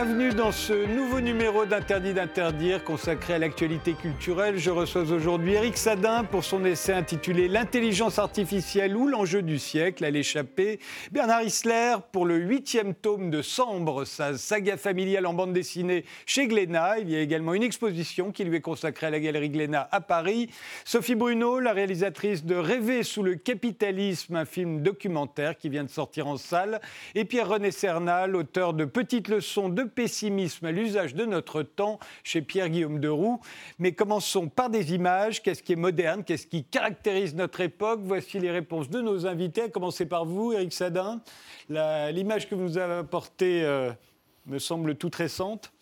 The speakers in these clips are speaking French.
Bienvenue dans ce nouveau numéro d'Interdit d'interdire consacré à l'actualité culturelle. Je reçois aujourd'hui Eric Sadin pour son essai intitulé L'intelligence artificielle ou l'enjeu du siècle à l'échappée. Bernard Isler pour le huitième tome de Sambre, sa saga familiale en bande dessinée chez Glénat. Il y a également une exposition qui lui est consacrée à la galerie Glénat à Paris. Sophie Bruno, la réalisatrice de Rêver sous le capitalisme, un film documentaire qui vient de sortir en salle. Et Pierre-René Cernal, auteur de Petites leçons de pessimisme à l'usage de notre temps chez Pierre-Guillaume Deroux. Mais commençons par des images. Qu'est-ce qui est moderne? Qu'est-ce qui caractérise notre époque? Voici les réponses de nos invités, à commencer par vous, Eric Sadin. L'image que vous nous avez apportée euh, me semble toute récente.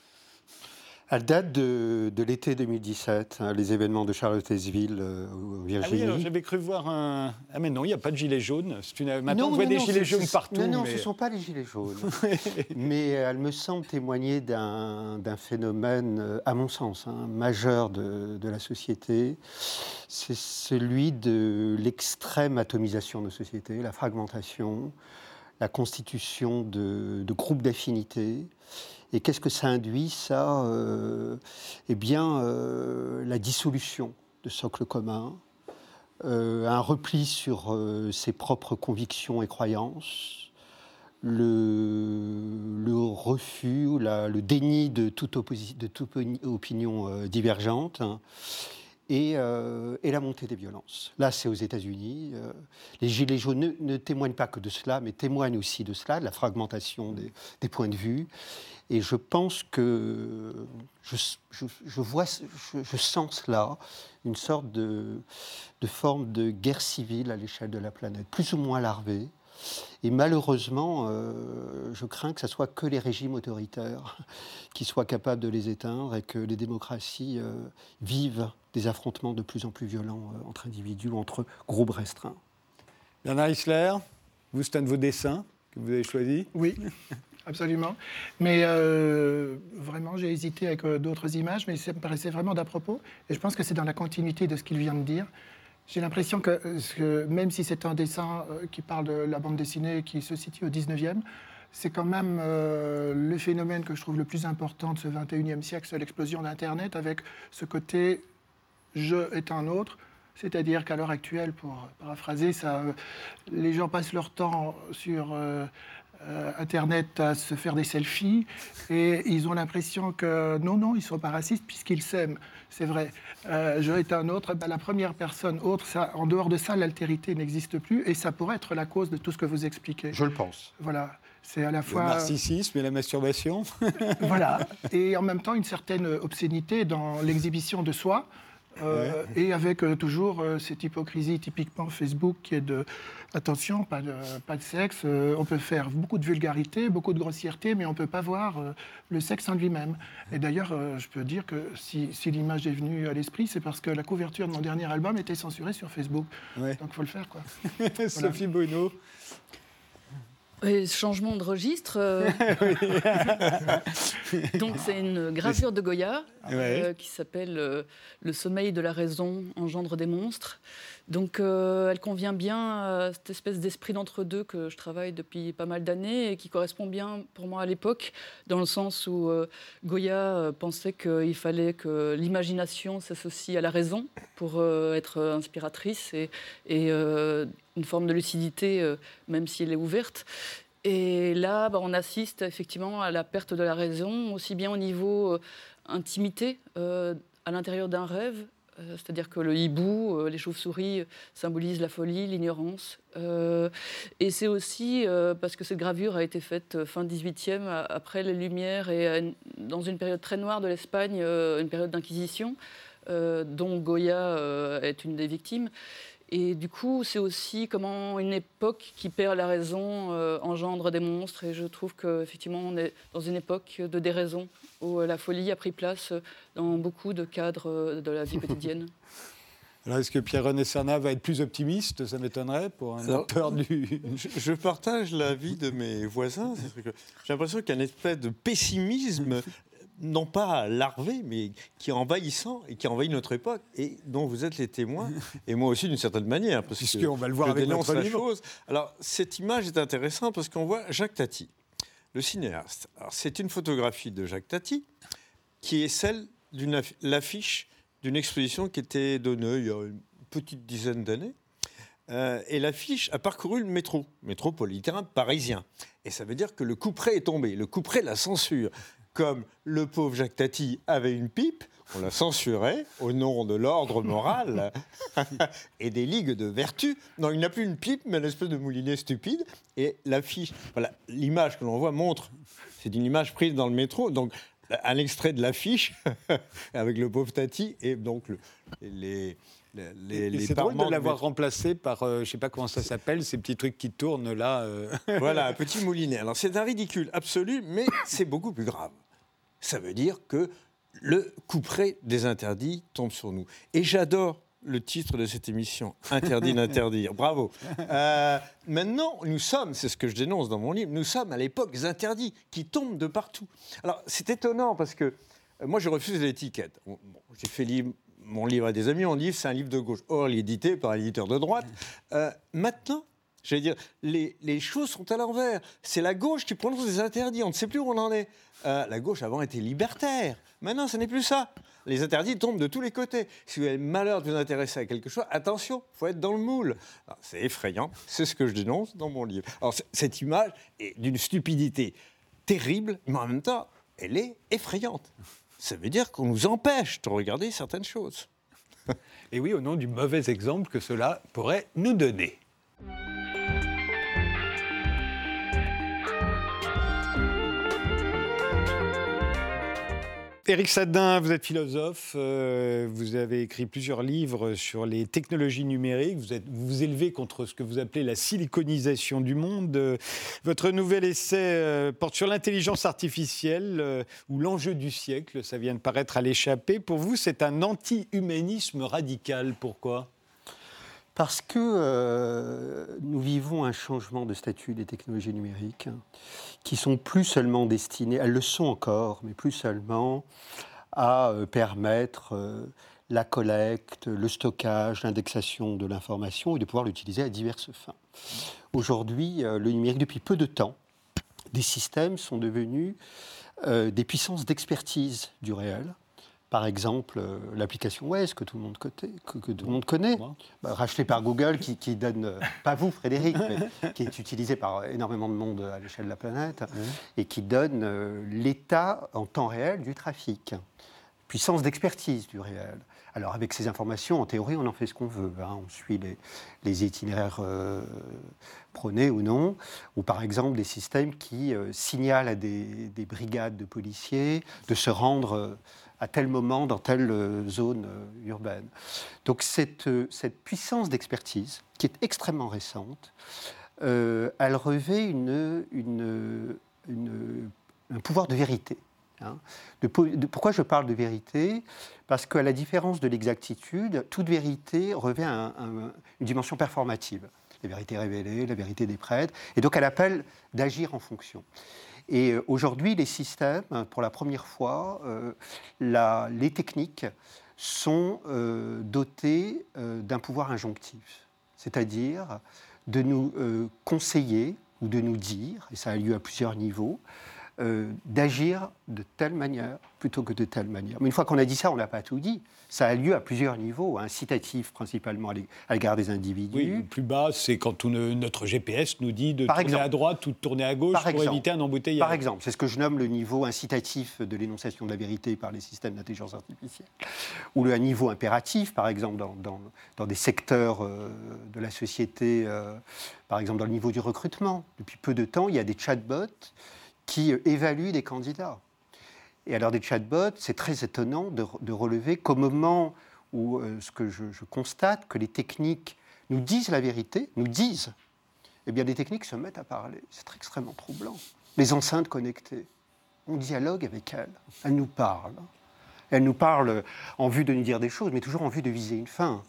Elle date de, l'été 2017, hein, les événements de Charlottesville, euh, au Virginie. Ah oui, j'avais cru voir un. Ah, mais non, il n'y a pas de gilets jaunes. Une... Maintenant, on voit des gilets jaunes partout. Non, non, ce ne sont pas les gilets jaunes. mais elle me semble témoigner d'un phénomène, euh, à mon sens, hein, majeur de, de, la société. C'est celui de l'extrême atomisation de sociétés, la fragmentation, la constitution de, de groupes d'affinité et qu'est-ce que ça induit, ça euh, Eh bien, euh, la dissolution de socles communs, euh, un repli sur ses propres convictions et croyances, le, refus, le déni de toute, opinion divergente. Hein, et, la montée des violences. Là, c'est aux États-Unis. Les Gilets jaunes ne, témoignent pas que de cela, mais témoignent aussi de cela, de la fragmentation des, points de vue. Et je pense que je, vois, je, sens là une sorte de, de forme de guerre civile à l'échelle de la planète, plus ou moins larvée. Et malheureusement, euh, je crains que ce soit que les régimes autoritaires qui soient capables de les éteindre et que les démocraties euh, vivent des affrontements de plus en plus violents euh, entre individus ou entre groupes restreints. Bernard Isler, vous, c'est un de vos dessins que vous avez choisi? Oui, absolument. Mais vraiment, j'ai hésité avec d'autres images, mais ça me paraissait vraiment d'à propos. Et je pense que c'est dans la continuité de ce qu'il vient de dire. J'ai l'impression que, même si c'est un dessin euh, qui parle de la bande dessinée qui se situe au 19e, c'est quand même euh, le phénomène que je trouve le plus important de ce 21e siècle, c'est l'explosion d'Internet avec ce côté je est un autre. C'est-à-dire qu'à l'heure actuelle, pour paraphraser, euh, les gens passent leur temps sur euh, Internet à se faire des selfies et ils ont l'impression que non, non, ils ne sont pas racistes puisqu'ils s'aiment. C'est vrai. Euh, je est un autre, ben, la première personne autre, ça, en dehors de ça, l'altérité n'existe plus et ça pourrait être la cause de tout ce que vous expliquez. Je le pense. Voilà. C'est à la fois. Le narcissisme et la masturbation. voilà. Et en même temps, une certaine obscénité dans l'exhibition de soi. Euh, et avec euh, toujours euh, cette hypocrisie typiquement Facebook qui est de attention, pas de, pas de sexe, on peut faire beaucoup de vulgarité, beaucoup de grossièreté, mais on ne peut pas voir le sexe en lui-même. Et d'ailleurs, je peux dire que si, si l'image est venue à l'esprit, c'est parce que la couverture de mon dernier album était censurée sur Facebook. Donc il faut le faire. Quoi. Sophie Bruno changement de registre. Euh. Donc c'est une gravure de Goya euh, qui s'appelle euh, Le sommeil de la raison engendre des monstres. Donc elle convient bien à cette espèce d'esprit d'entre-deux que je travaille depuis pas mal d'années et qui correspond bien pour moi à l'époque, dans le sens où Goya pensait qu'il fallait que l'imagination s'associe à la raison pour être inspiratrice et, une forme de lucidité, euh, même si elle est ouverte. Et là, bah, on assiste effectivement à la perte de la raison, aussi bien au niveau euh, intimité, euh, à l'intérieur d'un rêve, c'est-à-dire que le hibou, les chauves-souris symbolisent la folie, l'ignorance. et c'est aussi parce que cette gravure a été faite fin 18e, après les Lumières, et dans une période très noire de l'Espagne, une période d'inquisition, dont Goya est une des victimes. Et du coup, c'est aussi comment une époque qui perd la raison euh, engendre des monstres. Et je trouve qu'effectivement, on est dans une époque de déraison où la folie a pris place dans beaucoup de cadres euh, de la vie quotidienne. Alors, est-ce que Pierre-René Serna va être plus optimiste? Ça m'étonnerait pour un auteur du. Je, partage l'avis de mes voisins. J'ai l'impression qu'il y a une espèce de pessimisme non pas larvé, mais qui est envahissant et qui envahit notre époque et dont vous êtes les témoins, et moi aussi d'une certaine manière, parce que on va le voir avec notre la chose. Alors, cette image est intéressante parce qu'on voit Jacques Tati. le cinéaste. C'est une photographie de Jacques Tati qui est celle de l'affiche d'une exposition qui était donnée il y a une petite dizaine d'années. Euh, et l'affiche a parcouru le métro, métropolitain parisien. Et ça veut dire que le coup près est tombé. Le coup près, la censure. Comme le pauvre Jacques Tati avait une pipe, on la censurait au nom de l'ordre moral et des ligues de vertu. Non, il n'a plus une pipe, mais une espèce de moulinet stupide. Et l'affiche, voilà, l'image que l'on voit montre, c'est une image prise dans le métro. Donc, un extrait de l'affiche avec le pauvre Tati et donc les, c'est drôle de l'avoir remplacé par, je euh, je sais pas comment ça s'appelle, ces petits trucs qui tournent là. Euh. voilà, un petit moulinet. Alors c'est un ridicule absolu, mais c'est beaucoup plus grave. Ça veut dire que le couperet des interdits tombe sur nous. Et j'adore le titre de cette émission, Interdit d'interdire. Bravo. Euh, maintenant, nous sommes, c'est ce que je dénonce dans mon livre, nous sommes à l'époque des interdits qui tombent de partout. Alors, c'est étonnant parce que moi, je refuse l'étiquette. J'ai fait livre mon livre à des amis, on dit c'est un livre de gauche. Or, il est édité par un éditeur de droite. Euh, maintenant, j'allais dire, les, choses sont à l'envers. C'est la gauche qui prononce des interdits. On ne sait plus où on en est. Euh, la gauche avant était libertaire. Maintenant, ce n'est plus ça. Les interdits tombent de tous les côtés. Si vous avez le malheur de vous intéresser à quelque chose, attention, il faut être dans le moule. C'est effrayant. C'est ce que je dénonce dans mon livre. Cette image est d'une stupidité terrible, mais en même temps, elle est effrayante ça veut dire qu'on nous empêche de regarder certaines choses. Et oui, au nom du mauvais exemple que cela pourrait nous donner. Éric Sadin, vous êtes philosophe, euh, vous avez écrit plusieurs livres sur les technologies numériques, vous, êtes, vous élevez contre ce que vous appelez la siliconisation du monde. votre nouvel essai euh, porte sur l'intelligence artificielle euh, ou l'enjeu du siècle, ça vient de paraître à l'échappée. Pour vous, c'est un anti-humanisme radical, pourquoi? Parce que euh, nous vivons un changement de statut des technologies numériques qui sont plus seulement destinées, elles le sont encore, mais plus seulement à euh, permettre euh, la collecte, le stockage, l'indexation de l'information et de pouvoir l'utiliser à diverses fins. Aujourd'hui, le numérique, depuis peu de temps, des systèmes sont devenus des puissances d'expertise du réel par exemple, euh, l'application Waze que tout le monde, côté, que, tout le monde connaît, bah, rachetée par Google, qui, donne, euh, pas vous Frédéric, mais qui est utilisée par énormément de monde à l'échelle de la planète, et qui donne euh, l'état en temps réel du trafic. Puissance d'expertise du réel. Alors avec ces informations, en théorie, on en fait ce qu'on veut. Hein. On suit les, itinéraires prônés ou non, ou par exemple des systèmes qui signalent à des, des, brigades de policiers de se rendre à tel moment dans telle euh, zone euh, urbaine. Donc cette, euh, cette puissance d'expertise, qui est extrêmement récente, elle revêt une, une, un pouvoir de vérité. Hein. De, pourquoi je parle de vérité? Parce qu'à la différence de l'exactitude, toute vérité revêt une dimension performative. La vérité révélée, la vérité des prêtres, et donc elle appelle d'agir en fonction. Et euh, aujourd'hui, les systèmes, pour la première fois, euh, les techniques sont euh, dotés d'un pouvoir injonctif, c'est-à-dire de nous conseiller ou de nous dire, et ça a lieu à plusieurs niveaux, d'agir de telle manière plutôt que de telle manière. Mais une fois qu'on a dit ça, on n'a pas tout dit. Ça a lieu à plusieurs niveaux, incitatif principalement à l'égard des individus. Oui, le plus bas, c'est quand notre GPS nous dit de tourner à droite ou de tourner à gauche pour éviter un embouteillage. Par exemple, c'est ce que je nomme le niveau incitatif de l'énonciation de la vérité par les systèmes d'intelligence artificielle. Ou le niveau impératif, par exemple, dans, dans, des secteurs euh, de la société, euh, par exemple dans le niveau du recrutement. Depuis peu de temps, il y a des chatbots qui euh, évaluent des candidats. Et alors des chatbots, c'est très étonnant de, relever qu'au moment où euh, ce que je, constate, que les techniques nous disent la vérité, nous disent, eh bien des techniques se mettent à parler. C'est extrêmement troublant. Les enceintes connectées, on dialogue avec elles, elles nous parlent. Elles nous parlent en vue de nous dire des choses, mais toujours en vue de viser une fin.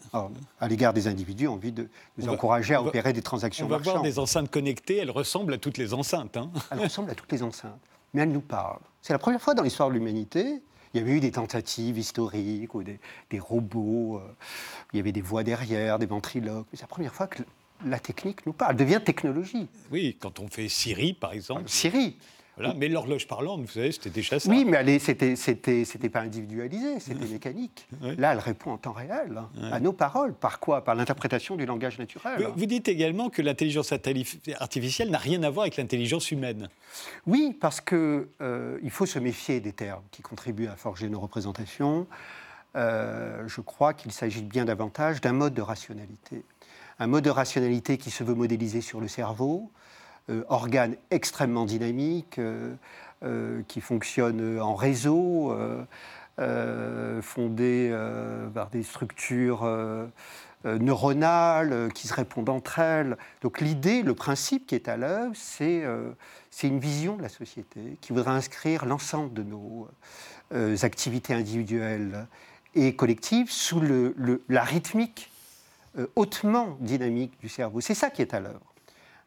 à l'égard des individus, en vue de nous encourager à opérer des transactions On va voir des enceintes connectées, elles ressemblent à toutes les enceintes. Hein. Elles ressemblent à toutes les enceintes mais elle nous parle. C'est la première fois dans l'histoire de l'humanité. Il y avait eu des tentatives historiques ou des, robots, euh, il y avait des voix derrière, des ventriloques. Mais c'est la première fois que la technique nous parle, elle devient technologie. Oui, quand on fait Siri, par exemple. Siri. Voilà. Mais l'horloge parlante, vous savez, c'était déjà ça. Oui, mais c'était, c'était, c'était pas individualisé, c'était mécanique. Là, elle répond en temps réel hein, à nos paroles. Par quoi? Par l'interprétation du langage naturel. Vous, dites également que l'intelligence artificielle n'a rien à voir avec l'intelligence humaine. Oui, parce qu'il euh, il faut se méfier des termes qui contribuent à forger nos représentations. Euh, je crois qu'il s'agit bien davantage d'un mode de rationalité. Un mode de rationalité qui se veut modéliser sur le cerveau, organe extrêmement dynamique, euh, qui fonctionne en réseau, fondé par des structures neuronales qui se répondent entre elles. Donc l'idée, le principe qui est à l'œuvre, c'est une vision de la société qui voudrait inscrire l'ensemble de nos activités individuelles et collective sous la rythmique euh, hautement dynamique du cerveau. C'est ça qui est à l'œuvre.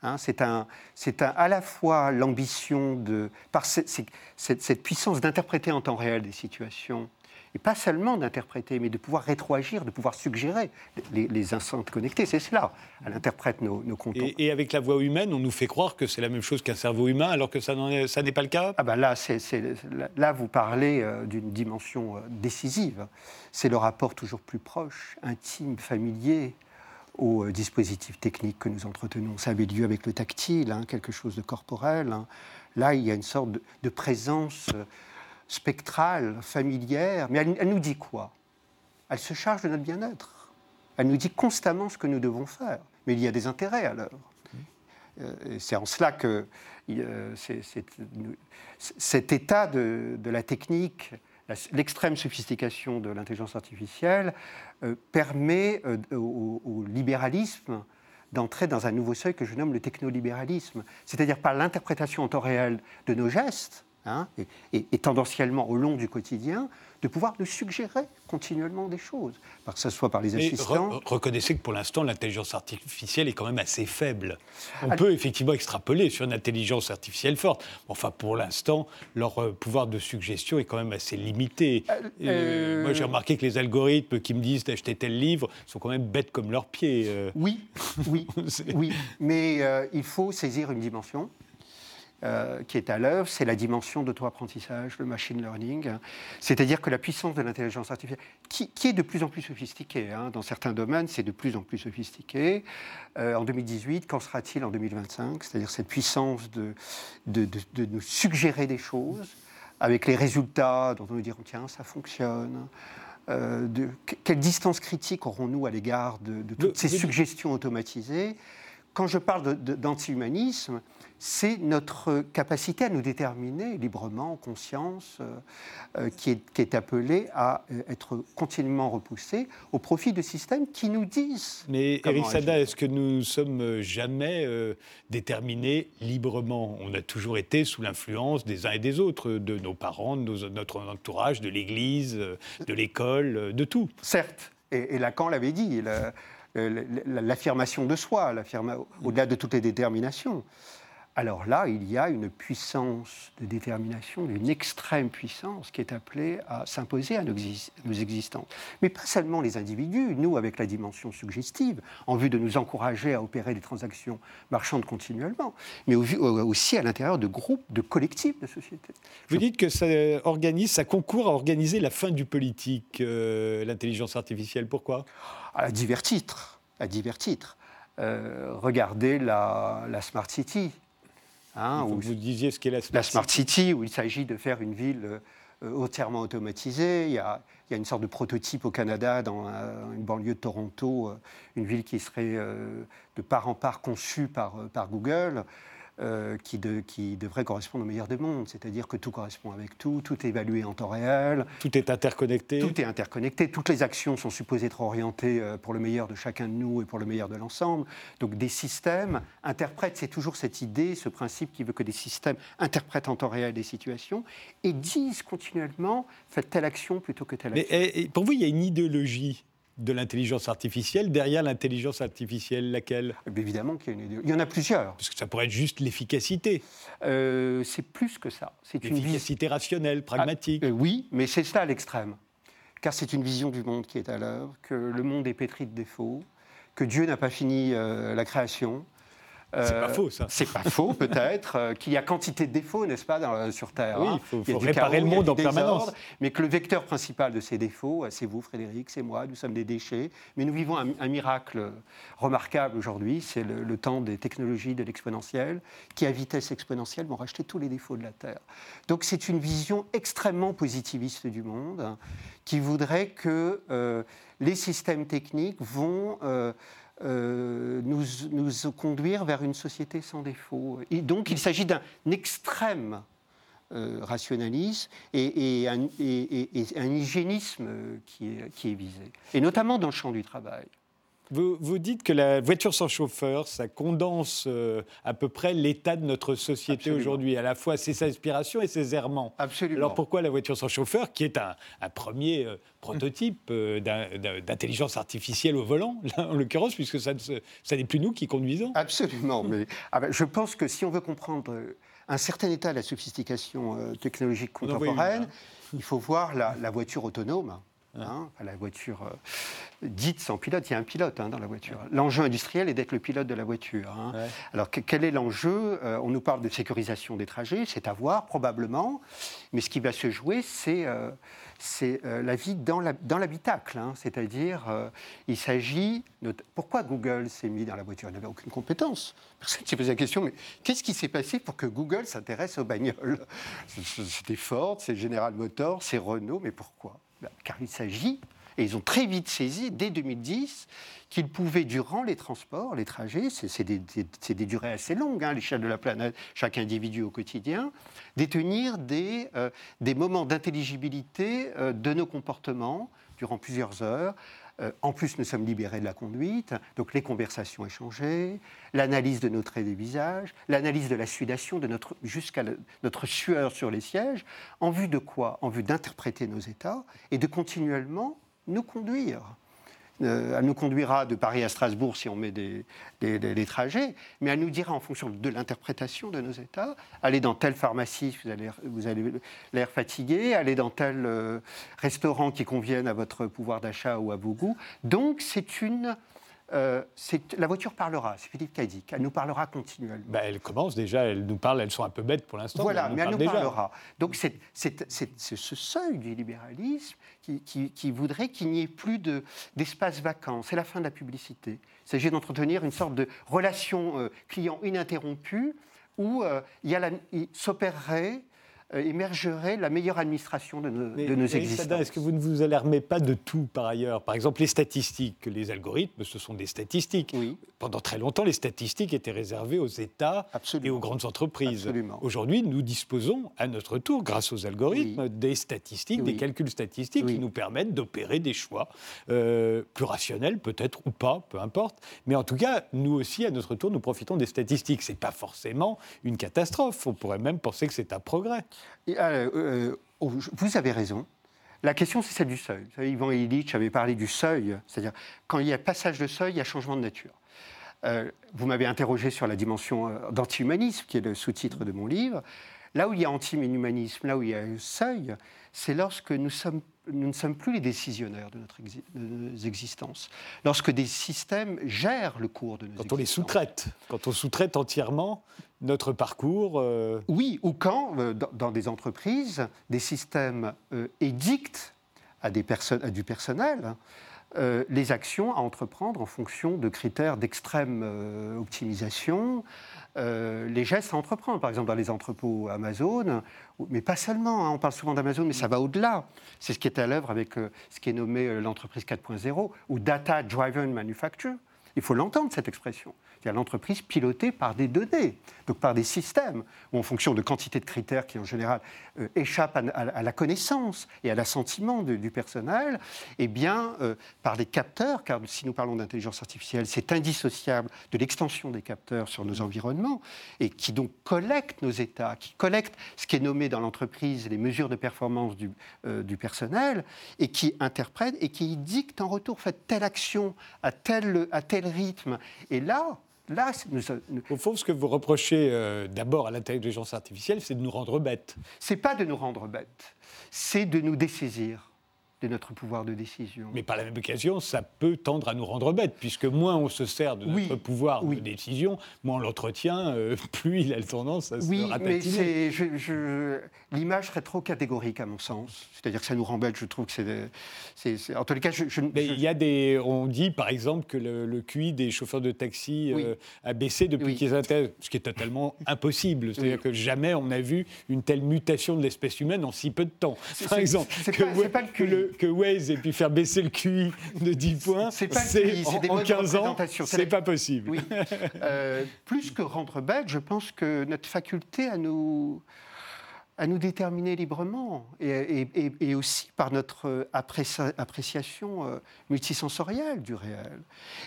Hein. c'est un, un, à la fois l'ambition de, par cette, cette, puissance d'interpréter en temps réel des situations et pas seulement d'interpréter, mais de pouvoir rétroagir, de pouvoir suggérer les, les enceintes connectées. C'est cela. Elle interprète nos, nos Et, avec la voix humaine, on nous fait croire que c'est la même chose qu'un cerveau humain, alors que ça n'est pas le cas? Ah ben là, là, vous parlez euh, d'une dimension euh, décisive. C'est le rapport toujours plus proche, intime, familier aux euh, dispositifs techniques que nous entretenons. Ça avait lieu avec le tactile, hein, quelque chose de corporel. Hein. Là, il y a une sorte de, de présence spectrale, familière, mais elle, nous dit quoi? Elle se charge de notre bien-être. Elle nous dit constamment ce que nous devons faire. Mais il y a des intérêts à l'œuvre. Euh, c'est en cela que cet état de, la technique, l'extrême sophistication de l'intelligence artificielle, euh, permet euh, au, libéralisme d'entrer dans un nouveau seuil que je nomme le technolibéralisme, c'est-à-dire par l'interprétation en temps réel de nos gestes, Hein, et, tendanciellement au long du quotidien, de pouvoir nous suggérer continuellement des choses, que ce soit par les assistants. reconnaissez que pour l'instant, l'intelligence artificielle est quand même assez faible. On peut effectivement extrapoler sur une intelligence artificielle forte. Enfin, pour l'instant, leur euh, pouvoir de suggestion est quand même assez limité. Euh, euh, moi, j'ai remarqué que les algorithmes qui me disent d'acheter tel livre sont quand même bêtes comme leurs pieds. Oui, oui, oui. Mais il faut saisir une dimension euh, qui est à l'œuvre, c'est la dimension d'auto-apprentissage, le machine learning. C'est-à-dire que la puissance de l'intelligence artificielle, qui, est de plus en plus sophistiquée, hein, dans certains domaines, c'est de plus en plus sophistiqué. Euh, en 2018, qu'en sera-t-il en 2025 C'est-à-dire cette puissance de, de, nous suggérer des choses avec les résultats dont on nous dirons tiens, ça fonctionne. Euh, de, quelle distance critique aurons-nous à l'égard de, toutes ces suggestions automatisées? Quand je parle d'anti-humanisme, c'est notre capacité à nous déterminer librement, en conscience, euh, euh, qui, est, qui, est, appelée à euh, être continuellement repoussée au profit de systèmes qui nous disent. Mais Eric Sada, est-ce que nous ne sommes jamais déterminés librement? On a toujours été sous l'influence des uns et des autres, de nos parents, de notre entourage, de l'Église, de l'école, de tout. Certes, et, Lacan l'avait dit. L'affirmation de soi, au-delà de toutes les déterminations alors là, il y a une puissance de détermination, une extrême puissance qui est appelée à s'imposer à nos, existences. Mais pas seulement les individus, nous avec la dimension suggestive, en vue de nous encourager à opérer des transactions marchandes continuellement, mais aussi à l'intérieur de groupes, de collectifs de sociétés. Vous dites que ça organise, ça concourt à organiser la fin du politique, euh, l'intelligence artificielle. Pourquoi? À divers titres. À divers titres. Euh, regardez la Smart City Hein, où vous disiez ce qu'est la Smart, la Smart City. où il s'agit de faire une ville euh, entièrement automatisée. Il y, a, il y, a, une sorte de prototype au Canada, dans euh, une banlieue de Toronto, euh, une ville qui serait de part en part conçue par, par Google. Euh, qui, qui, devrait correspondre au meilleur des mondes, c'est-à-dire que tout correspond avec tout, tout est évalué en temps réel. Tout est interconnecté. Tout est interconnecté, toutes les actions sont supposées être orientées euh, pour le meilleur de chacun de nous et pour le meilleur de l'ensemble. Donc des systèmes interprètent, c'est toujours cette idée, ce principe qui veut que des systèmes interprètent en temps réel des situations et disent continuellement, faites telle action plutôt que telle action. Mais pour vous, il y a une idéologie de l'intelligence artificielle. Derrière l'intelligence artificielle, laquelle eh Évidemment qu'il y, a une... il y en a plusieurs. Parce que ça pourrait être juste l'efficacité. Euh, c'est plus que ça. C'est une efficacité rationnelle, pragmatique. Ah, euh, oui, mais c'est ça l'extrême. Car c'est une vision du monde qui est à l'œuvre, que le monde est pétri de défauts, que Dieu n'a pas fini euh, la création, c'est pas faux, ça. C'est pas faux, peut-être. qu'il y a quantité de défauts, n'est-ce pas, sur Terre. Oui, hein. il faut, réparer le monde en permanence. Mais que le vecteur principal de ces défauts, c'est vous, Frédéric, c'est moi, nous sommes des déchets. Mais nous vivons un, miracle remarquable aujourd'hui, c'est le, temps des technologies de l'exponentielle, qui à vitesse exponentielle vont racheter tous les défauts de la Terre. Donc c'est une vision extrêmement positiviste du monde, hein, qui voudrait que euh, les systèmes techniques vont... Euh, euh, nous, nous, conduire vers une société sans défaut. Et donc il s'agit d'un extrême euh, rationalisme et, un, hygiénisme qui est, qui est visé, et notamment dans le champ du travail. Vous, dites que la voiture sans chauffeur, ça condense euh, à peu près l'état de notre société aujourd'hui, à la fois ses aspirations et ses errements. Absolument. Alors pourquoi la voiture sans chauffeur, qui est un, premier euh, prototype euh, d'intelligence artificielle au volant, en l'occurrence, puisque ça, n'est plus nous qui conduisons Absolument. Mais ah ben, je pense que si on veut comprendre un certain état de la sophistication technologique contemporaine, il faut voir la voiture autonome Hein, la voiture euh, dite sans pilote, il y a un pilote hein, dans la voiture. L'enjeu industriel est d'être le pilote de la voiture. Hein. Alors quel est l'enjeu euh, On nous parle de sécurisation des trajets, c'est à voir probablement, mais ce qui va se jouer, c'est euh, la vie dans l'habitacle. C'est-à-dire, il s'agit... Pourquoi Google s'est mis dans la voiture? Il n'avait aucune compétence. Personne ne s'est posé la question, mais qu'est-ce qui s'est passé pour que Google s'intéresse aux bagnoles? C'était Ford, c'est General Motors, c'est Renault, mais pourquoi? Car il s'agit, et ils ont très vite saisi, dès 2010, qu'ils pouvaient, durant les transports, les trajets, c'est des, durées assez longues hein, à l'échelle de la planète, chaque individu au quotidien, détenir des, euh, moments d'intelligibilité euh, de nos comportements durant plusieurs heures, en plus, nous sommes libérés de la conduite, donc les conversations échangées, l'analyse de nos traits des visages, l'analyse de la sudation, de notre, jusqu'à notre sueur sur les sièges, en vue de quoi? En vue d'interpréter nos états et de continuellement nous conduire. Euh, elle nous conduira de Paris à Strasbourg si on met des, trajets, mais elle nous dira en fonction de l'interprétation de nos états, allez dans telle pharmacie, vous allez, vous allez l'air fatigué, allez dans tel euh, restaurant qui convienne à votre pouvoir d'achat ou à vos goûts. Donc c'est une euh, la voiture parlera, c'est Philippe dit. Elle nous parlera continuellement. Bah, elle commence déjà, elle nous parle, elles sont un peu bêtes pour l'instant. Voilà, mais elle nous, parlera. Donc c'est ce seuil du libéralisme qui, voudrait qu'il n'y ait plus d'espace vacant. C'est la fin de la publicité. Il s'agit d'entretenir une sorte de relation euh, client ininterrompue où euh, il s'opérerait émergerait la meilleure administration de nos, de nos existences. Est-ce que vous ne vous alarmez pas de tout par ailleurs? Par exemple, les statistiques, les algorithmes, ce sont des statistiques. Oui. Pendant très longtemps, les statistiques étaient réservées aux États et aux grandes entreprises. Aujourd'hui, nous disposons à notre tour, grâce aux algorithmes, des statistiques, des calculs statistiques qui nous permettent d'opérer des choix euh, plus rationnels, peut-être ou pas, peu importe. Mais en tout cas, nous aussi, à notre tour, nous profitons des statistiques. Ce n'est pas forcément une catastrophe. On pourrait même penser que c'est un progrès. Euh, euh, oh, vous avez raison. La question, c'est celle du seuil. Yvan Illich avait parlé du seuil, c'est-à-dire quand il y a passage de seuil, il y a changement de nature. Euh, vous m'avez interrogé sur la dimension d'anti-humanisme, qui est le sous-titre de mon livre. Là où il y a anti-humanisme, là où il y a un seuil, c'est lorsque nous sommes nous ne sommes plus les décisionnaires de notre existence. Lorsque des systèmes gèrent le cours de nos Quand on les sous-traite, quand on sous-traite entièrement notre parcours. Euh, oui, ou quand, euh, dans, des entreprises, des systèmes euh, édictent à, des à du personnel les actions à entreprendre en fonction de critères d'extrême optimisation, euh, les gestes à entreprendre. Par exemple, dans les entrepôts Amazon, mais pas seulement, hein, on parle souvent d'Amazon, mais ça va au-delà. C'est ce qui est à l'œuvre avec euh, ce qui est nommé euh, l'entreprise 4.0 ou Data Driven Manufacture. Il faut l'entendre, cette expression c'est-à-dire l'entreprise pilotée par des données, donc par des systèmes, où en fonction de quantité de critères qui en général euh, échappent à, la connaissance et à l'assentiment du personnel, et eh bien euh, par des capteurs, car si nous parlons d'intelligence artificielle, c'est indissociable de l'extension des capteurs sur nos environnements, et qui donc collectent nos états, qui collectent ce qui est nommé dans l'entreprise les mesures de performance du, euh, personnel, et qui interprètent et qui dictent en retour, faites telle action à tel, à tel rythme. Et là, Là, Au fond, ce que vous reprochez euh, d'abord à l'intelligence artificielle, c'est de nous rendre bêtes. C'est pas de nous rendre bêtes, c'est de nous dessaisir. De notre pouvoir de décision. Mais par la même occasion, ça peut tendre à nous rendre bêtes, puisque moins on se sert de notre pouvoir de décision, moins on l'entretient, euh, plus il a tendance à se oui, mais je, l'image serait trop catégorique à mon sens. C'est-à-dire que ça nous rend bêtes, je trouve que c'est... En tous les cas, je... mais il y a des... On dit, par exemple, que le, QI des chauffeurs de taxi euh, a baissé depuis qu'ils intègrent, ce qui est totalement impossible. C'est-à-dire que jamais on a vu une telle mutation de l'espèce humaine en si peu de temps. Par exemple, que, pas, le que, Waze ait pu faire baisser le QI de 10 points, c'est en, en 15 ans, c'est pas possible. Euh, plus que rendre bête, je pense que notre faculté à nous à nous déterminer librement et, aussi par notre appréciation euh, multisensorielle du réel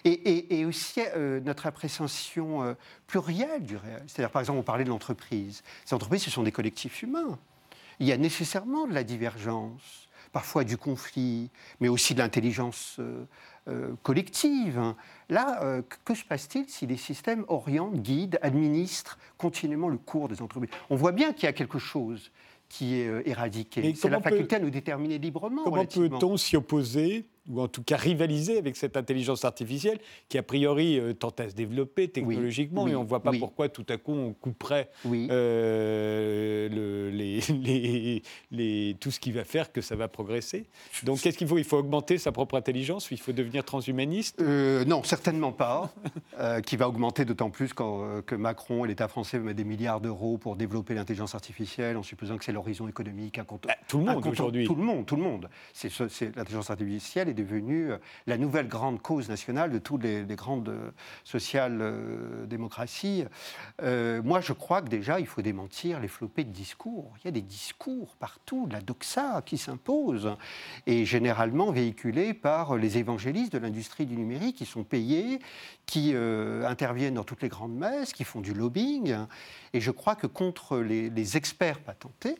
et, aussi euh, notre appréciation plurielle du réel. C'est-à-dire, par exemple, on parlait de l'entreprise. Ces entreprises, ce sont des collectifs humains. Il y a nécessairement de la divergence parfois du conflit, mais aussi de l'intelligence euh, euh, collective. Là, euh, que se passe-t-il si les systèmes orientent, guident, administrent continuellement le cours des entreprises? On voit bien qu'il y a quelque chose qui est éradiqué. C'est la faculté à nous déterminer librement. Comment peut-on s'y opposer ou en tout cas rivaliser avec cette intelligence artificielle qui, a priori, euh, tente à se développer technologiquement, et on ne voit pas pourquoi tout à coup on couperait euh, le, les, les, tout ce qui va faire que ça va progresser. Donc qu'est-ce qu'il faut? Il faut augmenter sa propre intelligence? Il faut devenir transhumaniste? Euh, Non, certainement pas. qui va augmenter d'autant plus quand, que Macron et l'État français mettent des milliards d'euros pour développer l'intelligence artificielle, en supposant que c'est l'horizon économique. Bah, tout le monde aujourd'hui. Tout le monde, tout le monde. C'est l'intelligence artificielle est devenue euh, la nouvelle grande cause nationale de toutes les, grandes euh, social-démocraties. Euh, moi, je crois que déjà, il faut démentir les flopées de discours. Il y a des discours partout, la doxa qui s'impose, et généralement véhiculés par les évangélistes de l'industrie du numérique qui sont payés, qui interviennent dans toutes les grandes messes, qui font du lobbying. Et je crois que contre les experts patentés,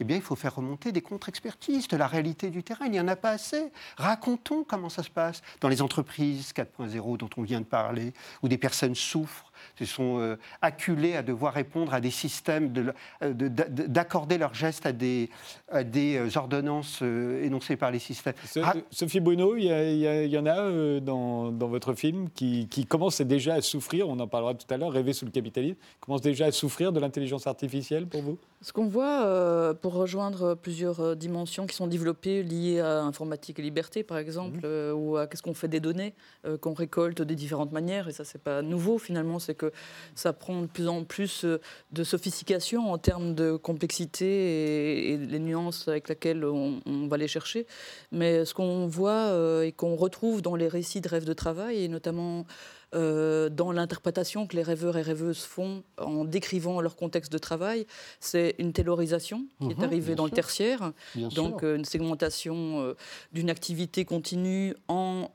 eh bien, il faut faire remonter des contre-expertises de la réalité du terrain. Il n'y en a pas assez. Racontons comment ça se passe dans les entreprises 4.0 dont on vient de parler, où des personnes souffrent, se sont euh, acculés à devoir répondre à des systèmes, euh, d'accorder leurs gestes à des, des euh, ordonnances énoncées par les systèmes. Sophie Bruno, il y, en a dans, dans, votre film qui, qui commencent déjà à souffrir, on en parlera tout à l'heure, Rêver sous le capitalisme, commence déjà à souffrir de l'intelligence artificielle pour vous? Ce qu'on voit, pour rejoindre plusieurs dimensions qui sont développées liées à informatique et liberté, par exemple, mmh. ou à qu'est-ce qu'on fait des données qu'on récolte de différentes manières, et ça, c'est pas nouveau finalement, c'est que ça prend de plus en plus euh, de sophistication en termes de complexité et, les nuances avec lesquelles on, va les chercher. Mais ce qu'on voit euh, et qu'on retrouve dans les récits de rêves de travail, et notamment euh, dans l'interprétation que les rêveurs et rêveuses font en décrivant leur contexte de travail, c'est une taylorisation qui est mhm, arrivée dans le tertiaire, donc une segmentation d'une activité continue en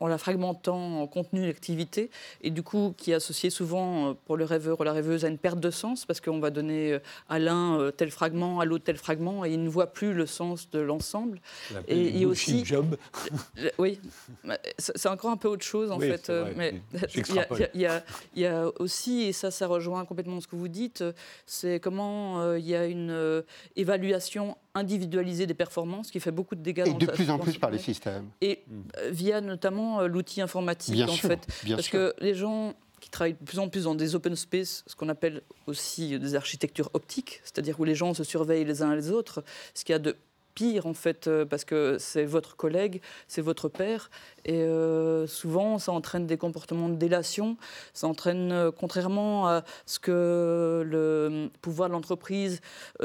en la fragmentant en contenu d'activité, et du coup qui est associé souvent euh, pour le rêveur ou la rêveuse à une perte de sens, parce qu'on va donner euh, à l'un euh, tel fragment, à l'autre tel fragment, et il ne voit plus le sens de l'ensemble. Et il y a aussi job. oui, c'est encore un peu autre chose en fait. mais il y, a aussi, et ça, ça rejoint complètement ce que vous dites, c'est comment il y a une évaluation individualiser des performances qui fait beaucoup de dégâts. Et de plus en plus par les systèmes. Et euh, via notamment euh, l'outil informatique, en fait. Parce que les gens qui travaillent de plus en plus dans des open space, ce qu'on appelle aussi des architectures optiques, c'est-à-dire où les gens se surveillent les uns les autres, ce qui a de pire en fait, euh, parce que c'est votre collègue, c'est votre père, et euh, souvent ça entraîne des comportements de délation, ça entraîne, euh, contrairement à ce que le pouvoir de l'entreprise